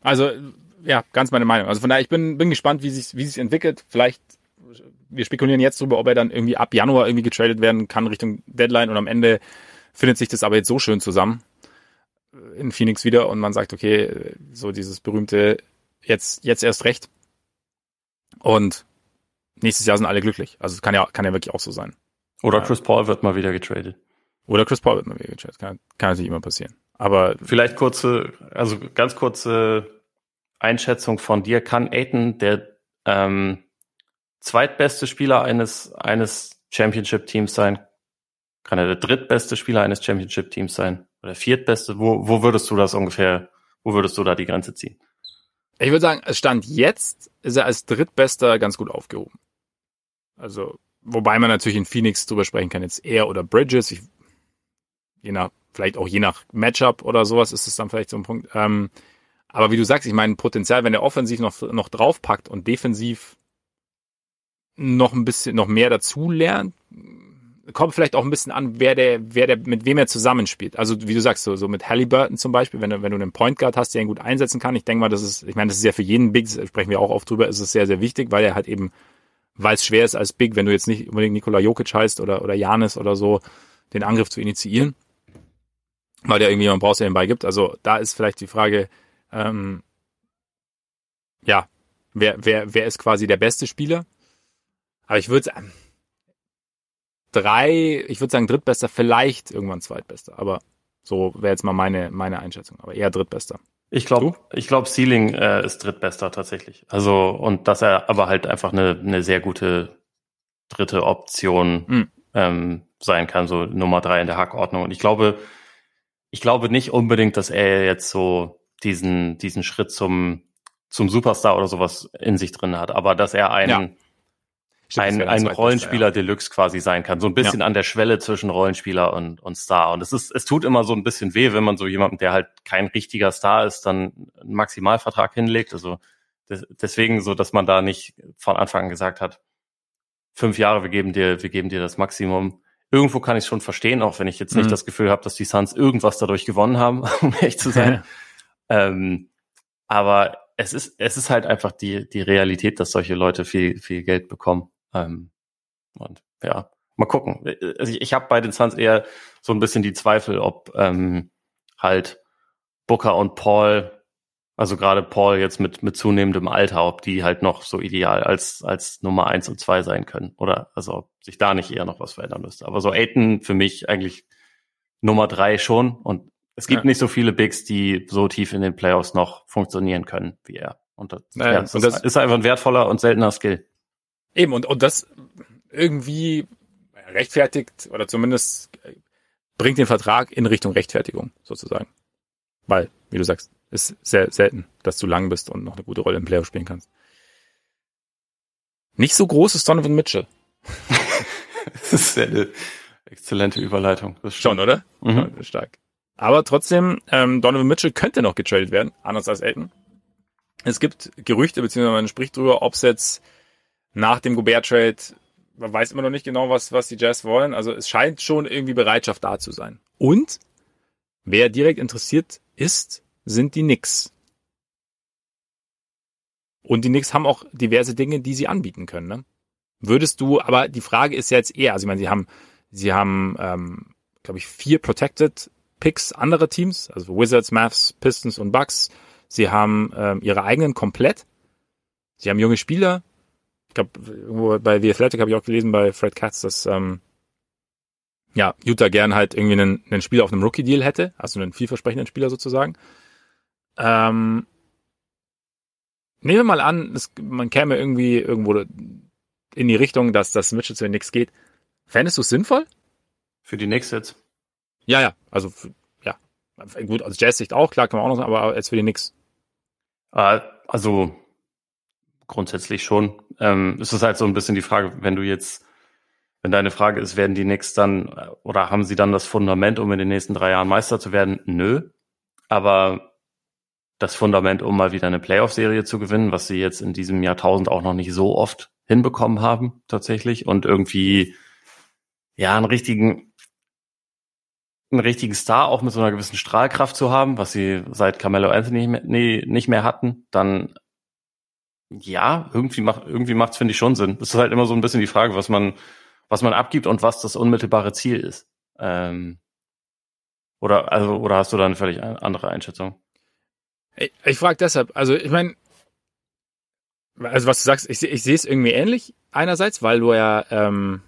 Speaker 1: also, ja, ganz meine Meinung. Also von daher, ich bin, bin gespannt, wie sich, wie sich entwickelt. Vielleicht, wir spekulieren jetzt drüber, ob er dann irgendwie ab Januar irgendwie getradet werden kann Richtung Deadline und am Ende findet sich das aber jetzt so schön zusammen äh, in Phoenix wieder und man sagt, okay, so dieses berühmte jetzt, jetzt erst recht. Und nächstes Jahr sind alle glücklich. Also es kann ja, kann ja wirklich auch so sein.
Speaker 2: Oder. Chris Paul wird mal wieder getradet.
Speaker 1: Oder Chris Paul wird mal wieder getradet. Kann, kann natürlich immer passieren. Aber
Speaker 2: Vielleicht kurze, also ganz kurze Einschätzung von dir. Kann Aiton der ähm, zweitbeste Spieler eines, eines Championship-Teams sein? Kann er der drittbeste Spieler eines Championship-Teams sein? Oder der viertbeste? Wo, wo würdest du das ungefähr, wo würdest du da die Grenze ziehen?
Speaker 1: Ich würde sagen, es stand jetzt, ist er als Drittbester ganz gut aufgehoben. Also, wobei man natürlich in Phoenix drüber sprechen kann, jetzt er oder Bridges, ich, je nach, vielleicht auch je nach Matchup oder sowas ist es dann vielleicht so ein Punkt. Ähm, aber wie du sagst, ich meine, Potenzial, wenn er offensiv noch, noch draufpackt und defensiv noch ein bisschen, noch mehr dazu lernt, kommt vielleicht auch ein bisschen an, wer der, wer der, mit wem er zusammenspielt. Also wie du sagst, so, so mit Halliburton zum Beispiel, wenn du, wenn du einen Point Guard hast, der ihn gut einsetzen kann. Ich denke mal, das ist, ich meine, das ist ja für jeden Big, sprechen wir auch oft drüber, ist es sehr, sehr wichtig, weil er halt eben, weil es schwer ist als Big, wenn du jetzt nicht unbedingt Nikola Jokic heißt oder, oder Janis oder so, den Angriff zu initiieren. Weil der irgendwie jemand brauchst, der den Ball gibt. Also da ist vielleicht die Frage, ähm, ja, wer, wer, wer ist quasi der beste Spieler? Aber ich würde drei, ich würde sagen drittbester, vielleicht irgendwann zweitbester. Aber so wäre jetzt mal meine, meine Einschätzung. Aber eher drittbester.
Speaker 2: Ich glaube, ich glaube, Ceiling äh, ist drittbester tatsächlich. Also und dass er aber halt einfach eine, eine sehr gute dritte Option mhm. ähm, sein kann, so Nummer drei in der Hackordnung. Und ich glaube, ich glaube nicht unbedingt, dass er jetzt so diesen diesen Schritt zum zum Superstar oder sowas in sich drin hat, aber dass er ein ja. Stimmt, ein, ein Rollenspieler ja. Deluxe quasi sein kann. So ein bisschen ja. an der Schwelle zwischen Rollenspieler und, und Star. Und es ist, es tut immer so ein bisschen weh, wenn man so jemanden, der halt kein richtiger Star ist, dann einen Maximalvertrag hinlegt. Also des, deswegen so, dass man da nicht von Anfang an gesagt hat, fünf Jahre, wir geben dir, wir geben dir das Maximum. Irgendwo kann ich es schon verstehen, auch wenn ich jetzt nicht mhm. das Gefühl habe, dass die Suns irgendwas dadurch gewonnen haben, um echt zu sein. ähm, aber es ist, es ist halt einfach die, die Realität, dass solche Leute viel, viel Geld bekommen. Ähm, und ja, mal gucken. Also ich, ich habe bei den Suns eher so ein bisschen die Zweifel, ob ähm, halt Booker und Paul, also gerade Paul jetzt mit, mit zunehmendem Alter, ob die halt noch so ideal als, als Nummer eins und zwei sein können. Oder also ob sich da nicht eher noch was verändern müsste. Aber so Aiton für mich eigentlich Nummer drei schon. Und es gibt ja. nicht so viele Bigs, die so tief in den Playoffs noch funktionieren können wie er. Und das, naja, ja, das, und das ist einfach ein wertvoller und seltener Skill.
Speaker 1: Eben, und, und das irgendwie rechtfertigt oder zumindest bringt den Vertrag in Richtung Rechtfertigung sozusagen. Weil, wie du sagst, ist sehr selten, dass du lang bist und noch eine gute Rolle im Playoff spielen kannst. Nicht so groß ist Donovan Mitchell.
Speaker 2: das ist eine exzellente Überleitung.
Speaker 1: Schon, oder? Mhm. Ja, stark. Aber trotzdem, ähm, Donovan Mitchell könnte noch getradet werden, anders als Elton. Es gibt Gerüchte, beziehungsweise man spricht drüber, ob es jetzt nach dem Gobert-Trade, man weiß immer noch nicht genau, was, was die Jazz wollen. Also es scheint schon irgendwie Bereitschaft da zu sein. Und wer direkt interessiert ist, sind die Knicks. Und die Knicks haben auch diverse Dinge, die sie anbieten können. Ne? Würdest du, aber die Frage ist jetzt eher, also ich meine, sie haben, sie haben, ähm, glaube ich, vier Protected Picks anderer Teams, also Wizards, Mavs, Pistons und Bucks. Sie haben ähm, ihre eigenen komplett. Sie haben junge Spieler, glaube, irgendwo bei The Athletic habe ich auch gelesen bei Fred Katz, dass ähm, ja, Utah gern halt irgendwie einen, einen Spieler auf einem Rookie-Deal hätte, also einen vielversprechenden Spieler sozusagen. Ähm, nehmen wir mal an, es, man käme irgendwie irgendwo in die Richtung, dass das Mitchell zu den Knicks geht. Fändest du es sinnvoll?
Speaker 2: Für die Knicks jetzt?
Speaker 1: Ja, ja, also ja. Gut, aus Jazz-Sicht auch, klar, kann man auch noch sagen, aber jetzt für die Knicks.
Speaker 2: Äh, also grundsätzlich schon. Ähm, es ist halt so ein bisschen die Frage, wenn du jetzt, wenn deine Frage ist, werden die Knicks dann oder haben sie dann das Fundament, um in den nächsten drei Jahren Meister zu werden? Nö. Aber das Fundament, um mal wieder eine Playoff-Serie zu gewinnen, was sie jetzt in diesem Jahrtausend auch noch nicht so oft hinbekommen haben, tatsächlich. Und irgendwie, ja, einen richtigen, einen richtigen Star auch mit so einer gewissen Strahlkraft zu haben, was sie seit Carmelo Anthony nicht mehr hatten, dann ja, irgendwie macht irgendwie macht's finde ich schon Sinn. Es ist halt immer so ein bisschen die Frage, was man was man abgibt und was das unmittelbare Ziel ist. Ähm, oder also oder hast du da eine völlig andere Einschätzung?
Speaker 1: Ich, ich frage deshalb, also ich meine, also was du sagst, ich, ich sehe es irgendwie ähnlich einerseits, weil du ja ähm,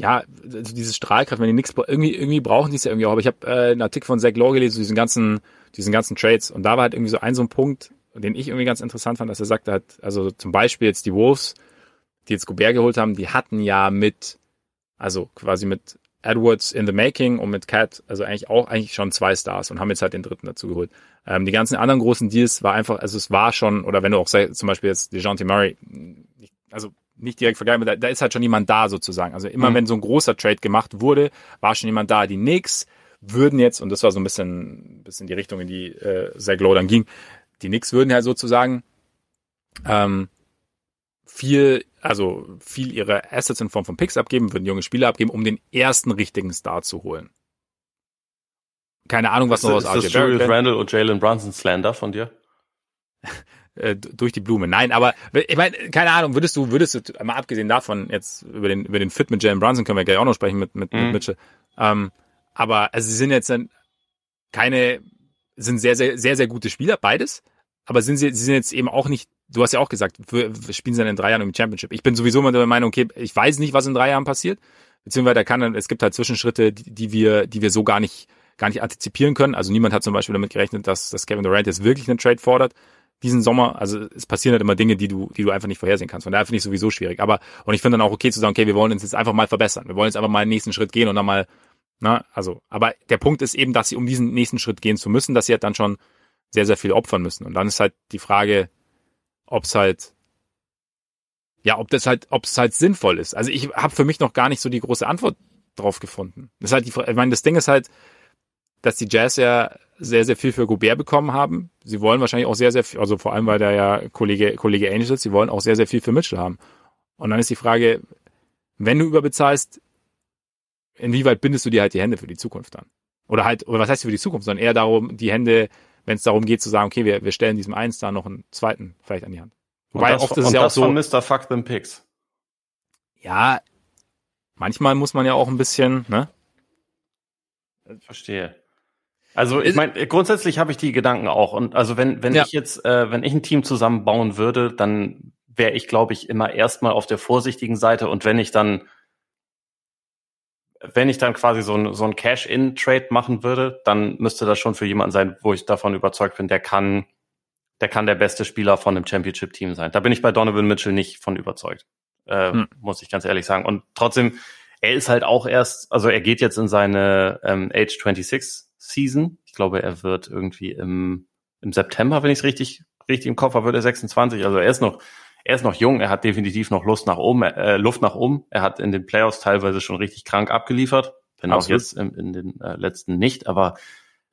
Speaker 1: ja, also diese Strahlkraft, wenn die nichts irgendwie irgendwie brauchen die es ja irgendwie auch. Aber ich habe äh, einen Artikel von Zach Lowe gelesen, diesen ganzen diesen ganzen Trades und da war halt irgendwie so ein so ein Punkt, den ich irgendwie ganz interessant fand, dass er sagte hat, also zum Beispiel jetzt die Wolves, die jetzt Gobert geholt haben, die hatten ja mit, also quasi mit Edwards in the Making und mit Cat, also eigentlich auch eigentlich schon zwei Stars und haben jetzt halt den dritten dazu geholt. Ähm, die ganzen anderen großen Deals war einfach, also es war schon, oder wenn du auch sagst, zum Beispiel jetzt DeJounte Murray, also nicht direkt vergleichen, da, da ist halt schon jemand da sozusagen. Also immer mhm. wenn so ein großer Trade gemacht wurde, war schon jemand da. Die Knicks würden jetzt, und das war so ein bisschen, bisschen die Richtung, in die äh, Zach Lowe dann ging, die Knicks würden ja sozusagen ähm, viel, also viel ihre Assets in Form von Picks abgeben, würden junge Spieler abgeben, um den ersten richtigen Star zu holen. Keine Ahnung, was ist, noch aus
Speaker 2: RJ Ist das Julius Randall und Jalen Brunson Slander von dir?
Speaker 1: Äh, durch die Blume. Nein, aber ich meine, keine Ahnung, würdest du, würdest du, mal abgesehen davon, jetzt über den, über den Fit mit Jalen Brunson können wir gleich auch noch sprechen mit, mit, mhm. mit Mitchell. Ähm, aber also sie sind jetzt keine, sind sehr, sehr, sehr, sehr gute Spieler, beides aber sind sie, sie sind jetzt eben auch nicht, du hast ja auch gesagt, für, für spielen sie dann in drei Jahren im Championship. Ich bin sowieso immer der Meinung, okay, ich weiß nicht, was in drei Jahren passiert. beziehungsweise er kann dann, es gibt halt Zwischenschritte, die, die wir, die wir so gar nicht, gar nicht antizipieren können. Also niemand hat zum Beispiel damit gerechnet, dass, dass Kevin Durant jetzt wirklich einen Trade fordert diesen Sommer. Also es passieren halt immer Dinge, die du, die du einfach nicht vorhersehen kannst. Von daher finde ich sowieso schwierig. Aber und ich finde dann auch okay zu sagen, okay, wir wollen uns jetzt einfach mal verbessern. Wir wollen jetzt einfach mal einen nächsten Schritt gehen und dann mal, na, also, aber der Punkt ist eben, dass sie um diesen nächsten Schritt gehen zu müssen, dass sie halt dann schon sehr, sehr viel opfern müssen. Und dann ist halt die Frage, ob es halt ja, ob das halt, ob es halt sinnvoll ist. Also ich habe für mich noch gar nicht so die große Antwort drauf gefunden. Das ist halt die, ich meine, das Ding ist halt, dass die Jazz ja sehr, sehr viel für Gobert bekommen haben. Sie wollen wahrscheinlich auch sehr, sehr viel, also vor allem, weil da ja Kollege, Kollege Ainge sitzt, sie wollen auch sehr, sehr viel für Mitchell haben. Und dann ist die Frage, wenn du überbezahlst, inwieweit bindest du dir halt die Hände für die Zukunft dann? Oder halt, oder was heißt für die Zukunft, sondern eher darum, die Hände, wenn es darum geht zu sagen, okay, wir, wir stellen diesem einen Star noch einen zweiten vielleicht an die Hand.
Speaker 2: Wobei das, oft ist es ja auch so. Mr. Fuck them Picks.
Speaker 1: Ja, manchmal muss man ja auch ein bisschen, ne?
Speaker 2: Verstehe. Also ich meine, grundsätzlich habe ich die Gedanken auch. Und also wenn, wenn ja. ich jetzt, äh, wenn ich ein Team zusammenbauen würde, dann wäre ich, glaube ich, immer erstmal auf der vorsichtigen Seite. Und wenn ich dann, wenn ich dann quasi so ein, so ein Cash-In-Trade machen würde, dann müsste das schon für jemanden sein, wo ich davon überzeugt bin, der kann der kann der beste Spieler von einem Championship-Team sein. Da bin ich bei Donovan Mitchell nicht von überzeugt, äh, hm. muss ich ganz ehrlich sagen. Und trotzdem, er ist halt auch erst, also er geht jetzt in seine ähm, Age 26 Season. Ich glaube, er wird irgendwie im, im September, wenn ich es richtig, richtig im Kopf habe, wird er 26. Also er ist noch, er ist noch jung, er hat definitiv noch Lust nach oben, äh, Luft nach oben. Er hat in den Playoffs teilweise schon richtig krank abgeliefert, wenn auch jetzt in, in den äh, letzten nicht, aber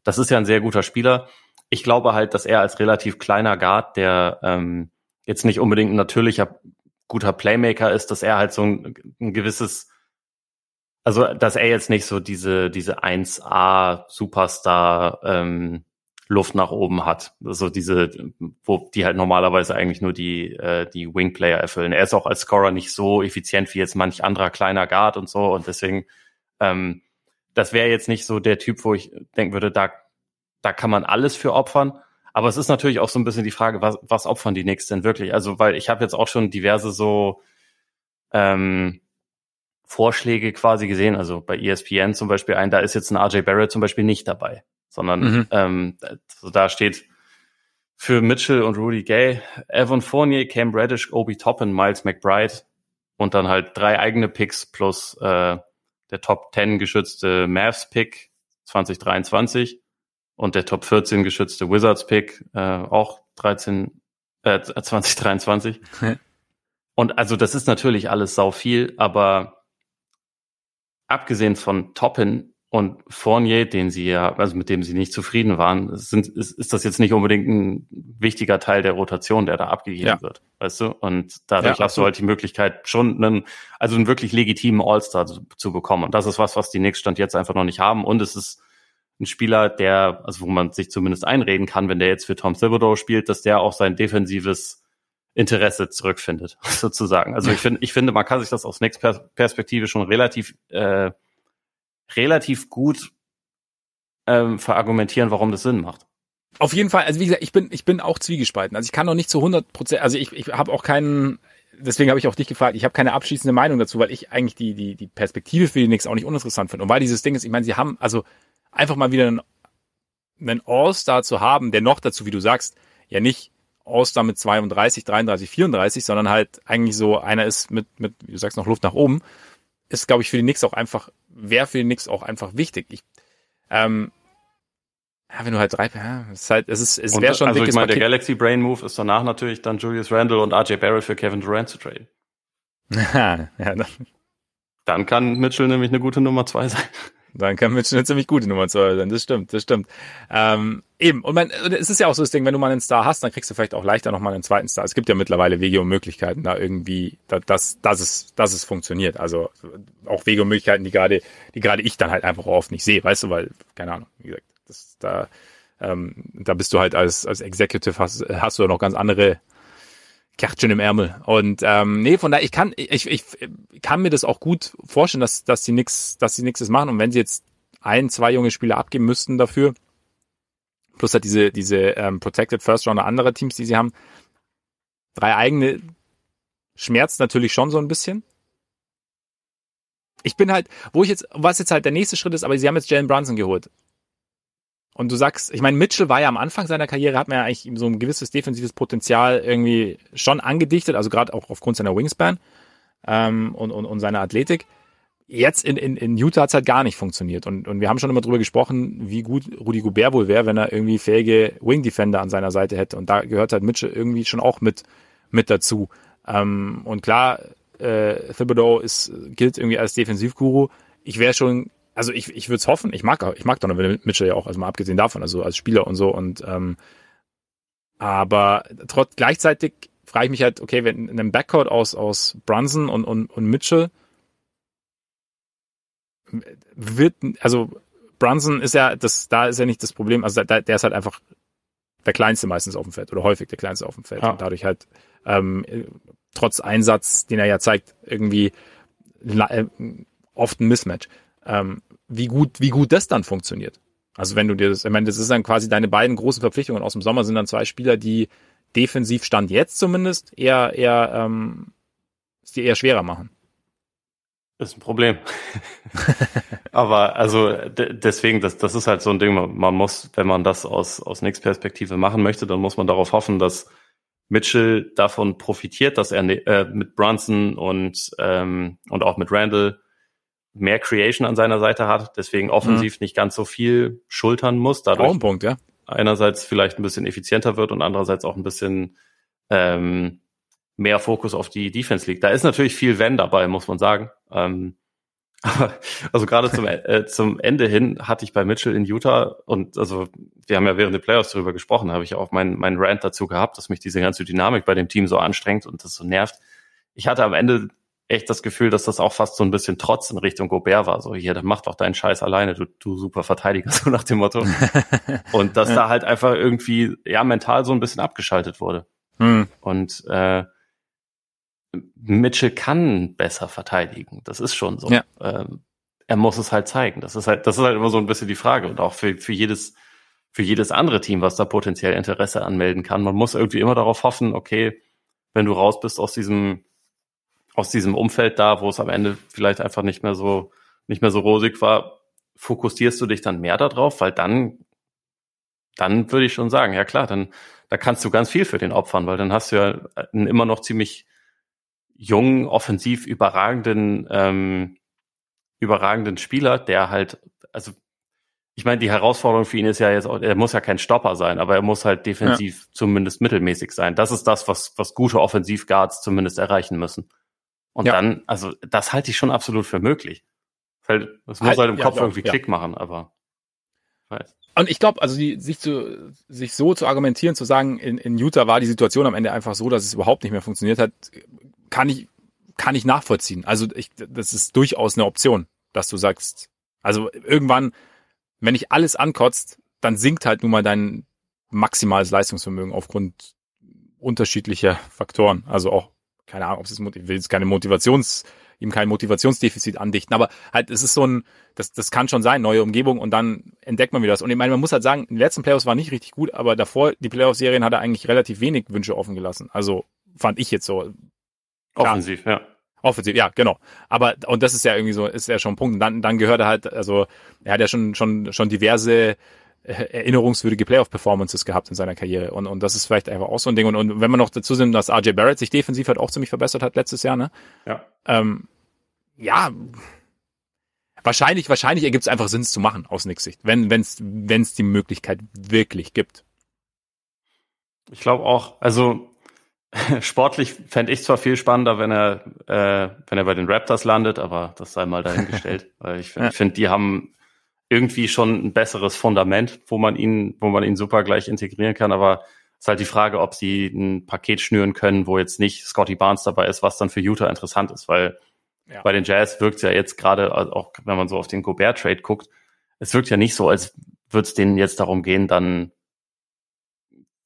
Speaker 2: das ist ja ein sehr guter Spieler. Ich glaube halt, dass er als relativ kleiner Guard, der ähm, jetzt nicht unbedingt ein natürlicher guter Playmaker ist, dass er halt so ein, ein gewisses, also dass er jetzt nicht so diese diese 1A Superstar ähm, Luft nach oben hat, also diese, wo die halt normalerweise eigentlich nur die äh, die Wingplayer erfüllen. Er ist auch als Scorer nicht so effizient wie jetzt manch anderer kleiner Guard und so und deswegen ähm, das wäre jetzt nicht so der Typ, wo ich denken würde, da da kann man alles für opfern. Aber es ist natürlich auch so ein bisschen die Frage, was, was opfern die Knicks denn wirklich? Also, weil ich habe jetzt auch schon diverse so ähm, Vorschläge quasi gesehen, also bei ESPN zum Beispiel ein, da ist jetzt ein RJ Barrett zum Beispiel nicht dabei, sondern mhm. ähm, also da steht für Mitchell und Rudy Gay, Evan Fournier, Cam Reddish, Obi Toppin, Miles McBride und dann halt drei eigene Picks plus äh, der Top 10 geschützte Mavs Pick 2023 und der Top 14 geschützte Wizards Pick äh, auch 13 äh, 2023. und also das ist natürlich alles sau viel, aber abgesehen von Toppin und Fournier, den sie ja, also mit dem sie nicht zufrieden waren, sind, ist, ist das jetzt nicht unbedingt ein wichtiger Teil der Rotation, der da abgegeben ja. wird, weißt du? Und dadurch ja, hast du halt die Möglichkeit, schon einen, also einen wirklich legitimen All-Star zu, zu, bekommen. Und das ist was, was die Knicks Stand jetzt einfach noch nicht haben. Und es ist ein Spieler, der, also wo man sich zumindest einreden kann, wenn der jetzt für Tom Thibodeau spielt, dass der auch sein defensives Interesse zurückfindet, sozusagen. Also ich finde, ich finde, man kann sich das aus Next Perspektive schon relativ, äh, relativ gut ähm, verargumentieren, warum das Sinn macht.
Speaker 1: Auf jeden Fall, also wie gesagt, ich bin, ich bin auch zwiegespalten. Also ich kann noch nicht zu 100 Prozent, also ich, ich habe auch keinen, deswegen habe ich auch dich gefragt, ich habe keine abschließende Meinung dazu, weil ich eigentlich die, die, die Perspektive für die Knicks auch nicht uninteressant finde. Und weil dieses Ding ist, ich meine, sie haben, also einfach mal wieder einen, einen All-Star zu haben, der noch dazu, wie du sagst, ja nicht All-Star mit 32, 33, 34, sondern halt eigentlich so einer ist mit, mit, wie du sagst, noch Luft nach oben, ist, glaube ich, für die Knicks auch einfach, wäre für Knicks auch einfach wichtig. Ich, ähm, ja, wenn du halt drei, ja, es ist halt, es ist, es wäre schon
Speaker 2: Also ich meine, der Galaxy Brain Move ist danach natürlich dann Julius Randle und RJ Barrett für Kevin Durant zu traden. ja, dann. dann kann Mitchell nämlich eine gute Nummer zwei sein.
Speaker 1: Dann kann Mitchell eine ziemlich gute Nummer zwei sein. Das stimmt, das stimmt. Ähm, eben. Und man, es ist ja auch so das Ding, wenn du mal einen Star hast, dann kriegst du vielleicht auch leichter nochmal einen zweiten Star. Es gibt ja mittlerweile Wege und Möglichkeiten, da irgendwie, dass, dass es, dass es funktioniert. Also auch Wege und Möglichkeiten, die gerade, die gerade ich dann halt einfach oft nicht sehe, weißt du, weil, keine Ahnung, wie gesagt, das, da, ähm, da bist du halt als, als Executive hast, hast du ja noch ganz andere Kärtchen im Ärmel. Und ähm, nee, von daher, ich kann, ich, ich kann mir das auch gut vorstellen, dass, dass sie nix, dass sie nichts machen. Und wenn sie jetzt ein, zwei junge Spieler abgeben müssten dafür, plus halt diese, diese ähm, Protected First Rounder anderer Teams, die sie haben, drei eigene schmerzt natürlich schon so ein bisschen. ich bin halt, wo ich jetzt, was jetzt halt der nächste Schritt ist, aber sie haben jetzt Jalen Brunson geholt. Und du sagst, ich meine, Mitchell war ja am Anfang seiner Karriere, hat mir ja eigentlich so ein gewisses defensives Potenzial irgendwie schon angedichtet, also gerade auch aufgrund seiner Wingspan ähm, und, und, und seiner Athletik. Jetzt in, in, in Utah hat's halt gar nicht funktioniert. Und, und wir haben schon immer drüber gesprochen, wie gut Rudy Gobert wohl wäre, wenn er irgendwie fähige Wing Defender an seiner Seite hätte. Und da gehört halt Mitchell irgendwie schon auch mit, mit dazu. Ähm, und klar, äh, Thibodeau ist, gilt irgendwie als Defensivguru. Ich wäre schon, also ich, ich würde es hoffen, ich mag ich mag Donovan Mitchell ja auch, also mal abgesehen davon, also als Spieler und so und ähm, aber trotz gleichzeitig frage ich mich halt, okay, wenn in einem Backcourt aus aus Brunson und und, und Mitchell wird also Brunson ist ja das da ist ja nicht das Problem, also da, der ist halt einfach der kleinste meistens auf dem Feld oder häufig der kleinste auf dem Feld ja. und dadurch halt ähm, trotz Einsatz, den er ja zeigt, irgendwie äh, oft ein Mismatch. Ähm, wie gut, wie gut das dann funktioniert. Also wenn du dir das, ich meine, das ist dann quasi deine beiden großen Verpflichtungen aus dem Sommer sind dann zwei Spieler, die defensiv stand jetzt zumindest eher, eher, ähm, die eher schwerer machen.
Speaker 2: ist ein Problem. Aber also deswegen, das, das ist halt so ein Ding, man muss, wenn man das aus, aus Nix Perspektive machen möchte, dann muss man darauf hoffen, dass Mitchell davon profitiert, dass er äh, mit Brunson und, ähm, und auch mit Randall mehr Creation an seiner Seite hat, deswegen offensiv mhm. nicht ganz so viel schultern muss, dadurch
Speaker 1: ein Punkt, ja.
Speaker 2: einerseits vielleicht ein bisschen effizienter wird und andererseits auch ein bisschen ähm, mehr Fokus auf die Defense liegt. Da ist natürlich viel Wenn dabei, muss man sagen. Ähm, also gerade zum, äh, zum Ende hin hatte ich bei Mitchell in Utah und also wir haben ja während der Playoffs darüber gesprochen, habe ich auch meinen mein Rant dazu gehabt, dass mich diese ganze Dynamik bei dem Team so anstrengt und das so nervt. Ich hatte am Ende echt das Gefühl, dass das auch fast so ein bisschen Trotz in Richtung Gobert war. So, hier, dann mach doch deinen Scheiß alleine, du, du super Verteidiger, so nach dem Motto. und dass ja. da halt einfach irgendwie, ja, mental so ein bisschen abgeschaltet wurde. Hm. Und äh, Mitchell kann besser verteidigen. Das ist schon so. Ja. Ähm, er muss es halt zeigen. Das ist halt, das ist halt immer so ein bisschen die Frage. Und auch für, für jedes, für jedes andere Team, was da potenziell Interesse anmelden kann. Man muss irgendwie immer darauf hoffen, okay, wenn du raus bist aus diesem, aus diesem Umfeld da, wo es am Ende vielleicht einfach nicht mehr so, nicht mehr so rosig war, fokussierst du dich dann mehr darauf, weil dann, dann würde ich schon sagen, ja klar, dann, da kannst du ganz viel für den opfern, weil dann hast du ja einen immer noch ziemlich jungen, offensiv überragenden, ähm, überragenden Spieler, der halt, also ich meine, die Herausforderung für ihn ist ja jetzt, er muss ja kein Stopper sein, aber er muss halt defensiv ja. zumindest mittelmäßig sein. Das ist das, was, was gute Offensivguards zumindest erreichen müssen. Und ja. dann, also das halte ich schon absolut für möglich. Das muss halt, halt im Kopf ja, irgendwie Klick machen, aber
Speaker 1: weiß. Und ich glaube, also die, sich zu sich so zu argumentieren, zu sagen, in, in Utah war die Situation am Ende einfach so, dass es überhaupt nicht mehr funktioniert hat, kann ich, kann ich nachvollziehen. Also ich, das ist durchaus eine Option, dass du sagst, also irgendwann, wenn ich alles ankotzt, dann sinkt halt nun mal dein maximales Leistungsvermögen aufgrund unterschiedlicher Faktoren. Also auch, keine Ahnung, ob es ich will jetzt keine Motivations, ihm kein Motivationsdefizit andichten, aber halt, es ist so ein, das, das kann schon sein, neue Umgebung und dann entdeckt man wieder das. Und ich meine, man muss halt sagen, die letzten Playoffs waren nicht richtig gut, aber davor, die Playoff-Serien hat er eigentlich relativ wenig Wünsche offen gelassen. Also fand ich jetzt so.
Speaker 2: Offensiv, ja.
Speaker 1: Offensiv, ja, genau. Aber und das ist ja irgendwie so, ist ja schon ein Punkt. Und dann, dann gehört er halt, also er hat ja schon schon schon diverse erinnerungswürdige Playoff-Performances gehabt in seiner Karriere. Und, und das ist vielleicht einfach auch so ein Ding. Und, und wenn man noch dazu sind, dass RJ Barrett sich defensiv halt auch ziemlich verbessert hat letztes Jahr, ne?
Speaker 2: Ja.
Speaker 1: Ähm, ja, wahrscheinlich, wahrscheinlich ergibt es einfach Sinn, es zu machen aus Nix Sicht, wenn es wenn's die Möglichkeit wirklich gibt.
Speaker 2: Ich glaube auch, also Sportlich fände ich zwar viel spannender, wenn er, äh, wenn er bei den Raptors landet, aber das sei mal dahingestellt. weil ich, ja. finde, die haben irgendwie schon ein besseres Fundament, wo man ihn, wo man ihn super gleich integrieren kann. Aber es ist halt die Frage, ob sie ein Paket schnüren können, wo jetzt nicht Scotty Barnes dabei ist, was dann für Utah interessant ist, weil ja. bei den Jazz wirkt es ja jetzt gerade, also auch wenn man so auf den Gobert-Trade guckt, es wirkt ja nicht so, als würde es denen jetzt darum gehen, dann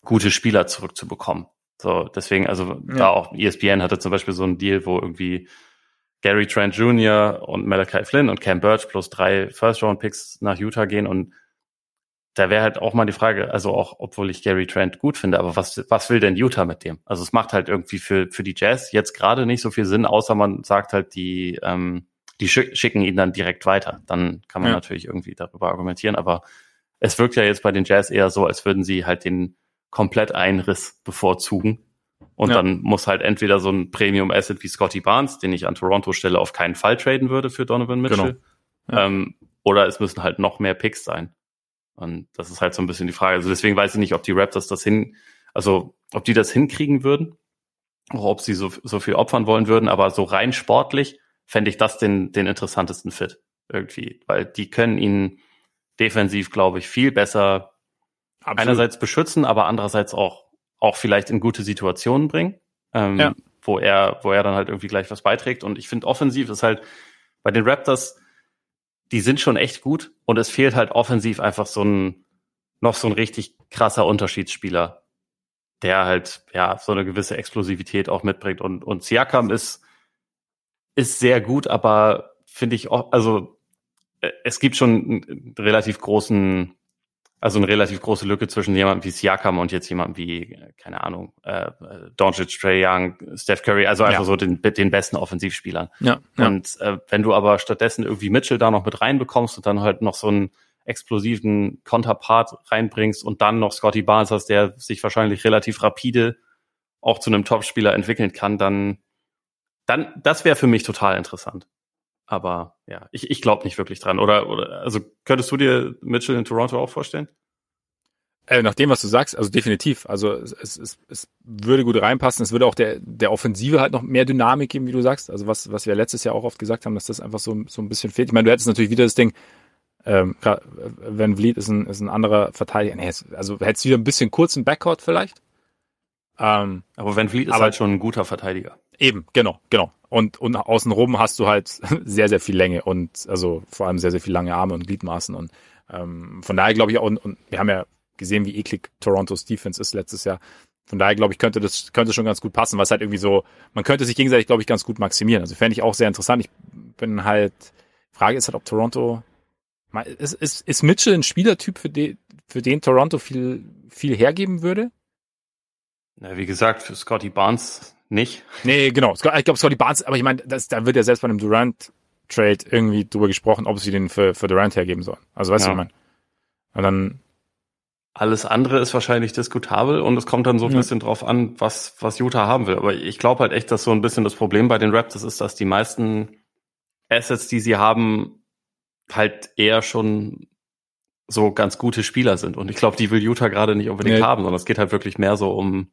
Speaker 2: gute Spieler zurückzubekommen. So, deswegen, also ja. da auch ESPN hatte zum Beispiel so einen Deal, wo irgendwie Gary Trent Jr. und Malachi Flynn und Cam Birch plus drei First-Round-Picks nach Utah gehen und da wäre halt auch mal die Frage, also auch, obwohl ich Gary Trent gut finde, aber was, was will denn Utah mit dem? Also es macht halt irgendwie für, für die Jazz jetzt gerade nicht so viel Sinn, außer man sagt halt, die, ähm, die schicken ihn dann direkt weiter. Dann kann man ja. natürlich irgendwie darüber argumentieren, aber es wirkt ja jetzt bei den Jazz eher so, als würden sie halt den komplett Einriss bevorzugen. Und ja. dann muss halt entweder so ein Premium Asset wie Scotty Barnes, den ich an Toronto stelle, auf keinen Fall traden würde für Donovan Mitchell. Genau. Ja. Ähm, oder es müssen halt noch mehr Picks sein. Und das ist halt so ein bisschen die Frage. Also deswegen weiß ich nicht, ob die Raptors das hin, also ob die das hinkriegen würden, auch ob sie so, so viel opfern wollen würden, aber so rein sportlich fände ich das den, den interessantesten Fit irgendwie, weil die können ihn defensiv, glaube ich, viel besser Absolut. einerseits beschützen, aber andererseits auch, auch vielleicht in gute Situationen bringen, ähm, ja. wo er, wo er dann halt irgendwie gleich was beiträgt. Und ich finde, offensiv ist halt bei den Raptors, die sind schon echt gut und es fehlt halt offensiv einfach so ein, noch so ein richtig krasser Unterschiedsspieler, der halt, ja, so eine gewisse Explosivität auch mitbringt. Und, und Siakam ist, ist sehr gut, aber finde ich auch, also äh, es gibt schon einen relativ großen, also eine relativ große Lücke zwischen jemandem wie Siakam und jetzt jemandem wie, keine Ahnung, äh, Doncic, Trey Young, Steph Curry, also einfach ja. so den, den besten Offensivspielern. Ja, ja. Und äh, wenn du aber stattdessen irgendwie Mitchell da noch mit reinbekommst und dann halt noch so einen explosiven Konterpart reinbringst und dann noch Scotty Barnes hast, der sich wahrscheinlich relativ rapide auch zu einem Topspieler entwickeln kann, dann, dann, das wäre für mich total interessant. Aber ja, ich, ich glaube nicht wirklich dran. Oder, oder, also könntest du dir Mitchell in Toronto auch vorstellen?
Speaker 1: Äh, nach dem, was du sagst, also definitiv. Also es, es, es würde gut reinpassen. Es würde auch der, der Offensive halt noch mehr Dynamik geben, wie du sagst. Also was, was wir letztes Jahr auch oft gesagt haben, dass das einfach so, so ein bisschen fehlt. Ich meine, du hättest natürlich wieder das Ding, ähm, Van Vliet ist ein, ist ein anderer Verteidiger. Nee, also hättest du wieder ein bisschen kurzen Backcourt vielleicht.
Speaker 2: Ähm, aber Van Vliet ist aber, halt schon ein guter Verteidiger.
Speaker 1: Eben, genau, genau. Und, und außenrum hast du halt sehr, sehr viel Länge und also vor allem sehr, sehr viel lange Arme und Gliedmaßen. Und ähm, von daher glaube ich auch, und, und wir haben ja gesehen, wie eklig Torontos Defense ist letztes Jahr. Von daher glaube ich, könnte das könnte schon ganz gut passen, was halt irgendwie so, man könnte sich gegenseitig, glaube ich, ganz gut maximieren. Also fände ich auch sehr interessant. Ich bin halt, Frage ist halt, ob Toronto, ist, ist, ist Mitchell ein Spielertyp, für den, für den Toronto viel, viel hergeben würde?
Speaker 2: Na, wie gesagt, für Scotty Barnes nicht.
Speaker 1: Nee, genau. Ich glaube, Scotty Barnes, aber ich meine, da wird ja selbst bei einem Durant-Trade irgendwie drüber gesprochen, ob sie den für, für Durant hergeben sollen. Also weißt ja. du, ich meine. Und dann.
Speaker 2: Alles andere ist wahrscheinlich diskutabel und es kommt dann so ein ja. bisschen drauf an, was, was Utah haben will. Aber ich glaube halt echt, dass so ein bisschen das Problem bei den Raptors ist, dass die meisten Assets, die sie haben, halt eher schon so ganz gute Spieler sind. Und ich glaube, die will Utah gerade nicht unbedingt nee. haben, sondern es geht halt wirklich mehr so um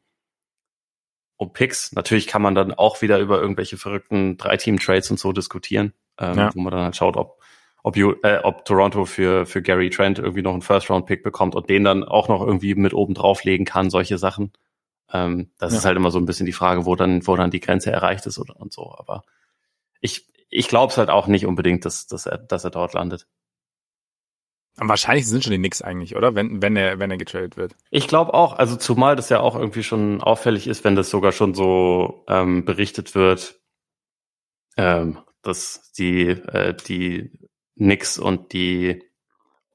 Speaker 2: um Picks. Natürlich kann man dann auch wieder über irgendwelche verrückten Drei-Team-Trades und so diskutieren, ähm, ja. wo man dann halt schaut, ob, ob, you, äh, ob Toronto für, für Gary Trent irgendwie noch einen First-Round-Pick bekommt und den dann auch noch irgendwie mit oben drauflegen kann, solche Sachen. Ähm, das ja. ist halt immer so ein bisschen die Frage, wo dann, wo dann die Grenze erreicht ist oder, und so. Aber ich, ich glaube es halt auch nicht unbedingt, dass, dass, er, dass er dort landet.
Speaker 1: Am wahrscheinlichsten sind schon die Knicks eigentlich, oder? Wenn, wenn er, wenn er getradet wird.
Speaker 2: Ich glaube auch, also zumal das ja auch irgendwie schon auffällig ist, wenn das sogar schon so ähm, berichtet wird, ähm, dass die, äh, die Knicks und die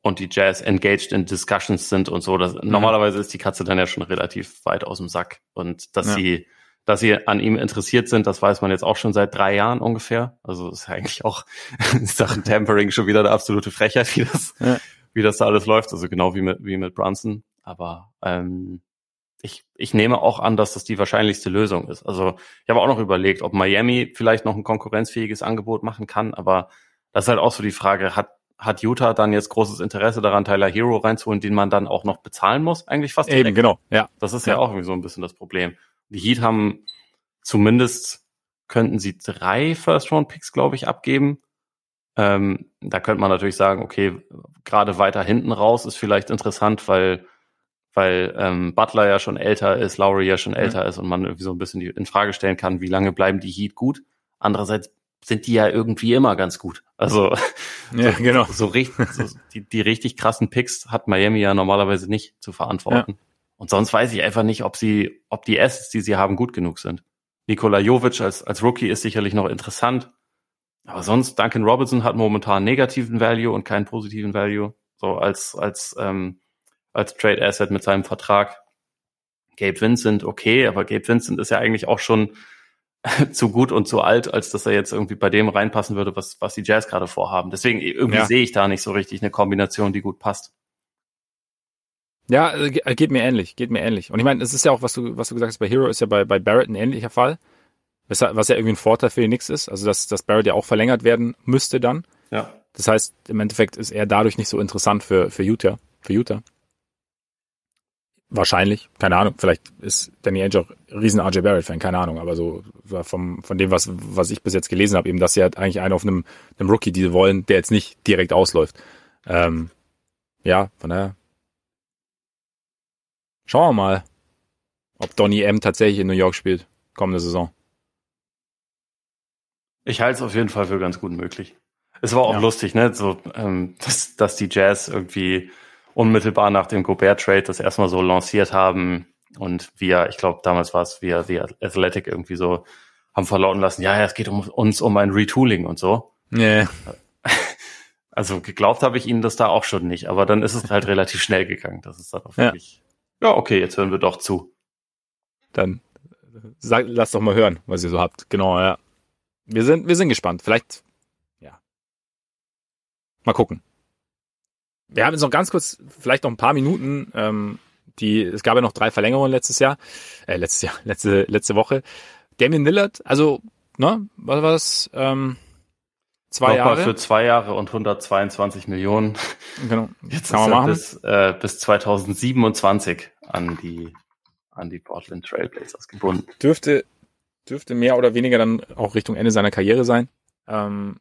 Speaker 2: und die Jazz engaged in Discussions sind und so. Das, mhm. Normalerweise ist die Katze dann ja schon relativ weit aus dem Sack. Und dass ja. sie, dass sie an ihm interessiert sind, das weiß man jetzt auch schon seit drei Jahren ungefähr. Also ist ja eigentlich auch Sachen Tampering schon wieder eine absolute Frechheit, wie das, ja wie das da alles läuft, also genau wie mit, wie mit Brunson. Aber ähm, ich, ich nehme auch an, dass das die wahrscheinlichste Lösung ist. Also ich habe auch noch überlegt, ob Miami vielleicht noch ein konkurrenzfähiges Angebot machen kann, aber das ist halt auch so die Frage, hat, hat Utah dann jetzt großes Interesse daran, Tyler Hero reinzuholen, den man dann auch noch bezahlen muss? Eigentlich fast
Speaker 1: direkt. Eben, genau,
Speaker 2: ja. Das ist ja, ja auch irgendwie so ein bisschen das Problem. Die Heat haben zumindest könnten sie drei First-Round-Picks, glaube ich, abgeben. Ähm, da könnte man natürlich sagen, okay, gerade weiter hinten raus ist vielleicht interessant, weil weil ähm, Butler ja schon älter ist, Lowry ja schon älter mhm. ist und man irgendwie so ein bisschen die, in Frage stellen kann, wie lange bleiben die Heat gut. Andererseits sind die ja irgendwie immer ganz gut. Also ja, so, genau. so, richtig, so die, die richtig krassen Picks hat Miami ja normalerweise nicht zu verantworten. Ja. Und sonst weiß ich einfach nicht, ob sie, ob die Assets, die sie haben, gut genug sind. Nikola Jovic als, als Rookie ist sicherlich noch interessant. Aber sonst, Duncan Robinson hat momentan negativen Value und keinen positiven Value. So als, als, ähm, als Trade Asset mit seinem Vertrag. Gabe Vincent, okay, aber Gabe Vincent ist ja eigentlich auch schon zu gut und zu alt, als dass er jetzt irgendwie bei dem reinpassen würde, was, was die Jazz gerade vorhaben. Deswegen irgendwie ja. sehe ich da nicht so richtig eine Kombination, die gut passt.
Speaker 1: Ja, äh, äh, geht mir ähnlich, geht mir ähnlich. Und ich meine, es ist ja auch, was du, was du gesagt hast, bei Hero ist ja bei, bei Barrett ein ähnlicher Fall. Was, ja irgendwie ein Vorteil für die Nix ist. Also, dass, dass Barrett ja auch verlängert werden müsste dann.
Speaker 2: Ja.
Speaker 1: Das heißt, im Endeffekt ist er dadurch nicht so interessant für, für Utah, für Utah. Wahrscheinlich, keine Ahnung. Vielleicht ist Danny Ainge auch riesen RJ Barrett-Fan, keine Ahnung. Aber so vom, von dem, was, was ich bis jetzt gelesen habe, eben, dass sie halt eigentlich einen auf einem, einem Rookie, die sie wollen, der jetzt nicht direkt ausläuft. Ähm, ja, von daher. Schauen wir mal, ob Donny M tatsächlich in New York spielt, kommende Saison.
Speaker 2: Ich halte es auf jeden Fall für ganz gut möglich. Es war auch ja. lustig, ne? So, ähm, dass, dass die Jazz irgendwie unmittelbar nach dem Gobert-Trade das erstmal so lanciert haben und wir, ich glaube, damals war es wir, wir Athletic irgendwie so, haben verlauten lassen, ja, ja, es geht um uns um ein Retooling und so.
Speaker 1: Yeah.
Speaker 2: Also geglaubt habe ich ihnen das da auch schon nicht, aber dann ist es halt relativ schnell gegangen. Das ist dann auch wirklich, ja. okay, jetzt hören wir doch zu.
Speaker 1: Dann sag, lass doch mal hören, was ihr so habt. Genau, ja. Wir sind, wir sind gespannt. Vielleicht, ja. Mal gucken wir haben jetzt noch ganz kurz, vielleicht noch ein paar Minuten. Ähm, die, es gab ja noch drei Verlängerungen letztes Jahr, äh, letztes Jahr, letzte, letzte Woche. Damian Lillard, also, ne, was war das? Ähm, zwei Nochmal Jahre.
Speaker 2: für zwei Jahre und 122 Millionen.
Speaker 1: Genau.
Speaker 2: Jetzt kann man machen. Bis, äh, bis 2027 an die, an die Portland Trailblazers gebunden.
Speaker 1: Dürfte, dürfte mehr oder weniger dann auch Richtung Ende seiner Karriere sein. Ähm,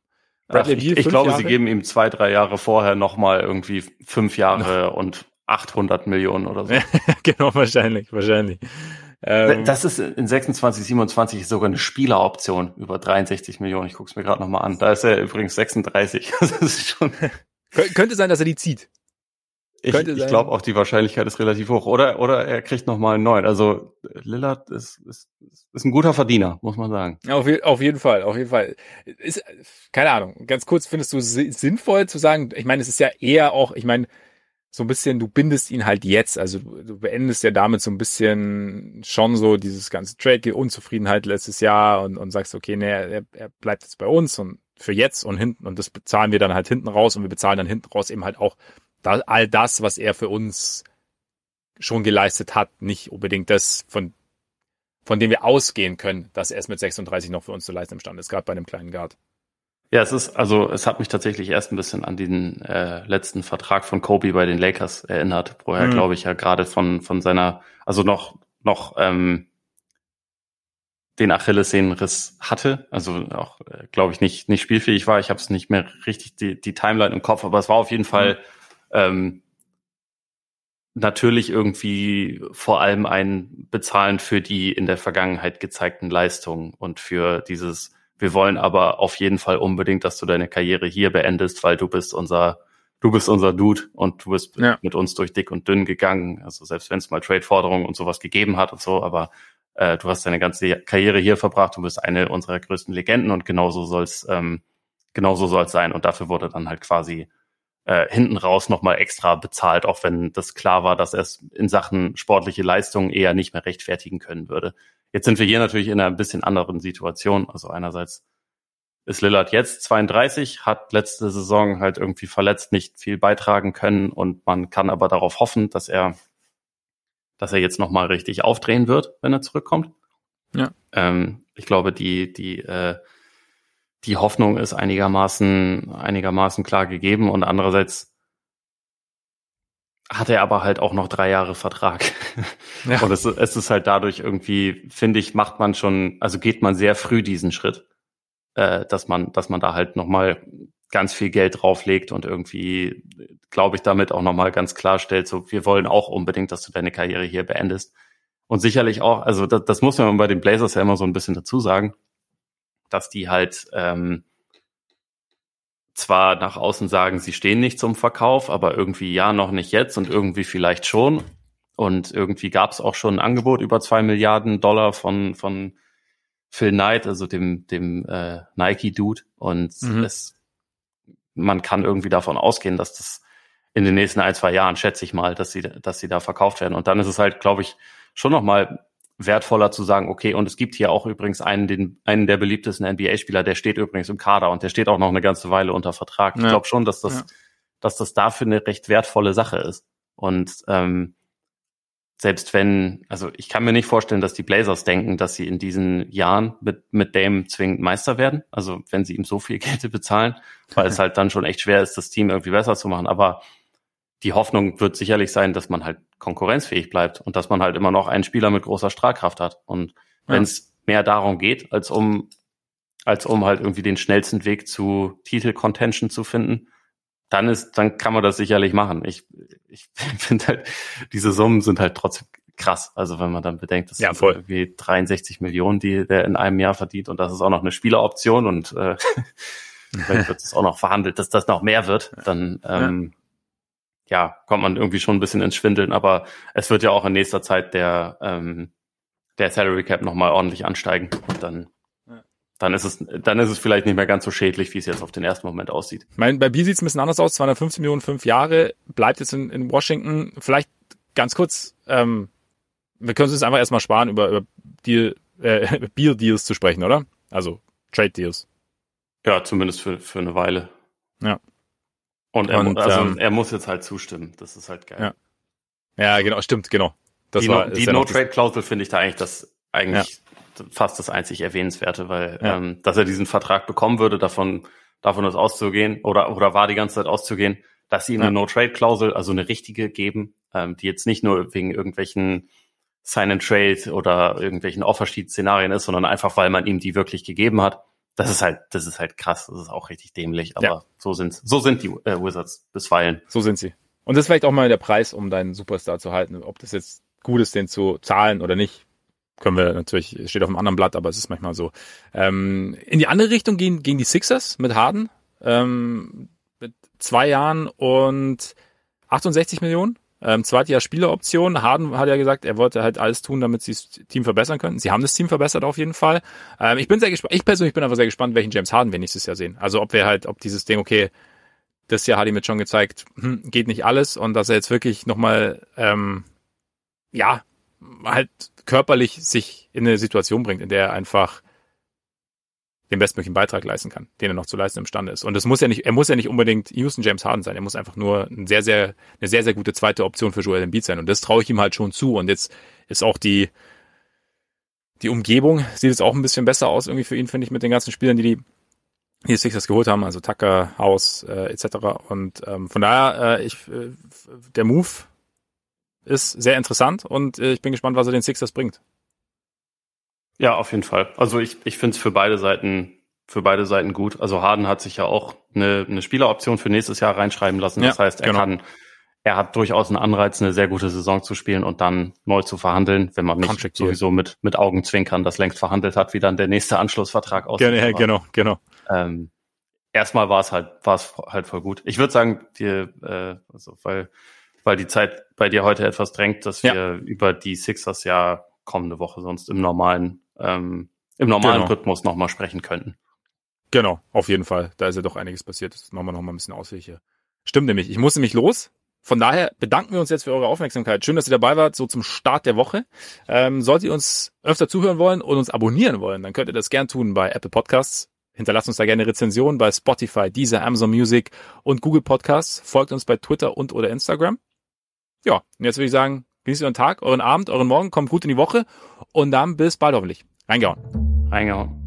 Speaker 2: Bradley Beal, ich, ich glaube, Jahre? sie geben ihm zwei, drei Jahre vorher nochmal irgendwie fünf Jahre und 800 Millionen oder so.
Speaker 1: genau, wahrscheinlich, wahrscheinlich.
Speaker 2: Ähm, das ist in 26, 27 sogar eine Spieleroption über 63 Millionen. Ich gucke es mir gerade nochmal an. Da ist er übrigens 36. das ist schon
Speaker 1: Könnte sein, dass er die zieht.
Speaker 2: Ich, ich glaube auch, die Wahrscheinlichkeit ist relativ hoch. Oder, oder er kriegt noch mal einen neuen. Also Lillard ist, ist, ist ein guter Verdiener, muss man sagen.
Speaker 1: Auf, auf jeden Fall, auf jeden Fall. Ist, keine Ahnung, ganz kurz, findest du sinnvoll zu sagen, ich meine, es ist ja eher auch, ich meine, so ein bisschen, du bindest ihn halt jetzt, also du beendest ja damit so ein bisschen schon so dieses ganze Trade, Unzufriedenheit letztes Jahr und, und sagst, okay, nee, er, er bleibt jetzt bei uns und für jetzt und hinten und das bezahlen wir dann halt hinten raus und wir bezahlen dann hinten raus eben halt auch da, all das, was er für uns schon geleistet hat, nicht unbedingt das, von, von dem wir ausgehen können, dass er es mit 36 noch für uns zu leisten imstande ist, gerade bei einem kleinen Guard.
Speaker 2: Ja, es ist, also es hat mich tatsächlich erst ein bisschen an den äh, letzten Vertrag von Kobe bei den Lakers erinnert, wo er, mhm. glaube ich, ja gerade von, von seiner, also noch, noch ähm, den Achillessehnenriss hatte, also auch, äh, glaube ich, nicht, nicht spielfähig war. Ich habe es nicht mehr richtig die, die Timeline im Kopf, aber es war auf jeden Fall mhm ähm, natürlich irgendwie vor allem ein Bezahlen für die in der Vergangenheit gezeigten Leistungen und für dieses, wir wollen aber auf jeden Fall unbedingt, dass du deine Karriere hier beendest, weil du bist unser, du bist unser Dude und du bist ja. mit uns durch dick und dünn gegangen. Also selbst wenn es mal Trade-Forderungen und sowas gegeben hat und so, aber äh, du hast deine ganze Karriere hier verbracht, du bist eine unserer größten Legenden und genauso soll's, ähm, genauso soll's sein. Und dafür wurde dann halt quasi äh, hinten raus nochmal extra bezahlt, auch wenn das klar war, dass er es in Sachen sportliche Leistungen eher nicht mehr rechtfertigen können würde. Jetzt sind wir hier natürlich in einer ein bisschen anderen Situation. Also einerseits ist Lillard jetzt 32, hat letzte Saison halt irgendwie verletzt nicht viel beitragen können und man kann aber darauf hoffen, dass er, dass er jetzt nochmal richtig aufdrehen wird, wenn er zurückkommt.
Speaker 1: Ja.
Speaker 2: Ähm, ich glaube, die, die äh, die Hoffnung ist einigermaßen, einigermaßen klar gegeben und andererseits hat er aber halt auch noch drei Jahre Vertrag. Ja. Und es, es ist halt dadurch irgendwie, finde ich, macht man schon, also geht man sehr früh diesen Schritt, äh, dass man, dass man da halt nochmal ganz viel Geld drauflegt und irgendwie, glaube ich, damit auch nochmal ganz klarstellt, so, wir wollen auch unbedingt, dass du deine Karriere hier beendest. Und sicherlich auch, also das, das muss man bei den Blazers ja immer so ein bisschen dazu sagen dass die halt ähm, zwar nach außen sagen, sie stehen nicht zum Verkauf, aber irgendwie ja, noch nicht jetzt und irgendwie vielleicht schon. Und irgendwie gab es auch schon ein Angebot über zwei Milliarden Dollar von, von Phil Knight, also dem, dem äh, Nike-Dude. Und mhm. es, man kann irgendwie davon ausgehen, dass das in den nächsten ein, zwei Jahren, schätze ich mal, dass sie, dass sie da verkauft werden. Und dann ist es halt, glaube ich, schon nochmal wertvoller zu sagen, okay, und es gibt hier auch übrigens einen, den, einen der beliebtesten NBA-Spieler, der steht übrigens im Kader und der steht auch noch eine ganze Weile unter Vertrag. Ja. Ich glaube schon, dass das, ja. dass das dafür eine recht wertvolle Sache ist. Und ähm, selbst wenn, also ich kann mir nicht vorstellen, dass die Blazers denken, dass sie in diesen Jahren mit, mit Dame zwingend Meister werden. Also wenn sie ihm so viel Geld bezahlen, weil es halt dann schon echt schwer ist, das Team irgendwie besser zu machen. Aber die Hoffnung wird sicherlich sein, dass man halt konkurrenzfähig bleibt und dass man halt immer noch einen Spieler mit großer Strahlkraft hat. Und wenn es mehr darum geht, als um, als um halt irgendwie den schnellsten Weg zu Titel-Contention zu finden, dann ist, dann kann man das sicherlich machen. Ich, ich finde halt, diese Summen sind halt trotzdem krass. Also wenn man dann bedenkt, das
Speaker 1: ja, sind
Speaker 2: irgendwie 63 Millionen, die der in einem Jahr verdient und das ist auch noch eine Spieleroption und äh, wenn wird es auch noch verhandelt, dass das noch mehr wird, dann ähm, ja, kommt man irgendwie schon ein bisschen ins Schwindeln, aber es wird ja auch in nächster Zeit der, ähm, der Salary Cap nochmal ordentlich ansteigen und dann, dann ist es, dann ist es vielleicht nicht mehr ganz so schädlich, wie es jetzt auf den ersten Moment aussieht.
Speaker 1: Ich meine, bei B sieht es ein bisschen anders aus, 250 Millionen, fünf Jahre, bleibt jetzt in, in Washington. Vielleicht ganz kurz, ähm, wir können uns einfach erstmal sparen, über, über Deal, äh, Beer Deals zu sprechen, oder? Also Trade Deals.
Speaker 2: Ja, zumindest für, für eine Weile.
Speaker 1: Ja.
Speaker 2: Und er, und, also, ähm, er muss jetzt halt zustimmen. Das ist halt geil.
Speaker 1: Ja, ja genau, stimmt, genau.
Speaker 2: Das die war, die No-Trade-Klausel finde ich da eigentlich das eigentlich ja. fast das einzig Erwähnenswerte, weil ja. ähm, dass er diesen Vertrag bekommen würde, davon davon ist auszugehen oder oder war die ganze Zeit auszugehen, dass sie ihm eine No-Trade-Klausel, also eine richtige geben, ähm, die jetzt nicht nur wegen irgendwelchen Sign and Trade oder irgendwelchen Offersheet-Szenarien ist, sondern einfach, weil man ihm die wirklich gegeben hat das ist halt, das ist halt krass. Das ist auch richtig dämlich. Aber ja. so sind, so sind die äh, Wizards bisweilen.
Speaker 1: So sind sie. Und das ist vielleicht auch mal der Preis, um deinen Superstar zu halten. Ob das jetzt gut ist, den zu zahlen oder nicht, können wir natürlich, steht auf einem anderen Blatt, aber es ist manchmal so. Ähm, in die andere Richtung gehen, gehen die Sixers mit Harden. Ähm, mit zwei Jahren und 68 Millionen. Ähm, zweites Jahr Spieleroption. Harden hat ja gesagt, er wollte halt alles tun, damit sie das Team verbessern können. Sie haben das Team verbessert auf jeden Fall. Ähm, ich bin sehr gespannt. Ich persönlich bin aber sehr gespannt, welchen James Harden wir nächstes Jahr sehen. Also ob wir halt, ob dieses Ding, okay, das Jahr hat ihm jetzt schon gezeigt, hm, geht nicht alles und dass er jetzt wirklich nochmal, ähm, ja, halt körperlich sich in eine Situation bringt, in der er einfach den bestmöglichen Beitrag leisten kann, den er noch zu leisten imstande ist. Und es muss ja nicht, er muss ja nicht unbedingt Houston James Harden sein. Er muss einfach nur ein sehr, sehr, eine sehr, sehr gute zweite Option für Joel Embiid sein. Und das traue ich ihm halt schon zu. Und jetzt ist auch die, die Umgebung sieht jetzt auch ein bisschen besser aus irgendwie für ihn, finde ich, mit den ganzen Spielern, die die, die Sixers geholt haben, also Tucker, House äh, etc. Und ähm, von daher, äh, ich, äh, der Move ist sehr interessant und äh, ich bin gespannt, was er den Sixers bringt.
Speaker 2: Ja, auf jeden Fall. Also ich, ich finde es für beide Seiten für beide Seiten gut. Also Harden hat sich ja auch eine, eine Spieleroption für nächstes Jahr reinschreiben lassen. Das ja, heißt, er genau. kann, er hat durchaus einen Anreiz, eine sehr gute Saison zu spielen und dann neu zu verhandeln, wenn man nicht sowieso mit, mit Augenzwinkern das längst verhandelt hat, wie dann der nächste Anschlussvertrag aussieht.
Speaker 1: Genau, genau, genau.
Speaker 2: Ähm, erstmal war es halt, war es halt voll gut. Ich würde sagen, dir, äh, also weil, weil die Zeit bei dir heute etwas drängt, dass wir ja. über die Sixers ja kommende Woche sonst im normalen ähm, im normalen genau. Rhythmus nochmal sprechen könnten.
Speaker 1: Genau, auf jeden Fall. Da ist ja doch einiges passiert. Das machen wir nochmal ein bisschen ausführlicher. Stimmt nämlich. Ich muss nämlich los. Von daher bedanken wir uns jetzt für eure Aufmerksamkeit. Schön, dass ihr dabei wart, so zum Start der Woche. Ähm, solltet ihr uns öfter zuhören wollen und uns abonnieren wollen, dann könnt ihr das gern tun bei Apple Podcasts. Hinterlasst uns da gerne Rezensionen bei Spotify, Deezer, Amazon Music und Google Podcasts. Folgt uns bei Twitter und oder Instagram. Ja, und jetzt würde ich sagen, Genießt euren Tag, euren Abend, euren Morgen, kommt gut in die Woche und dann bis bald hoffentlich. Reingehauen.
Speaker 2: Reingehauen.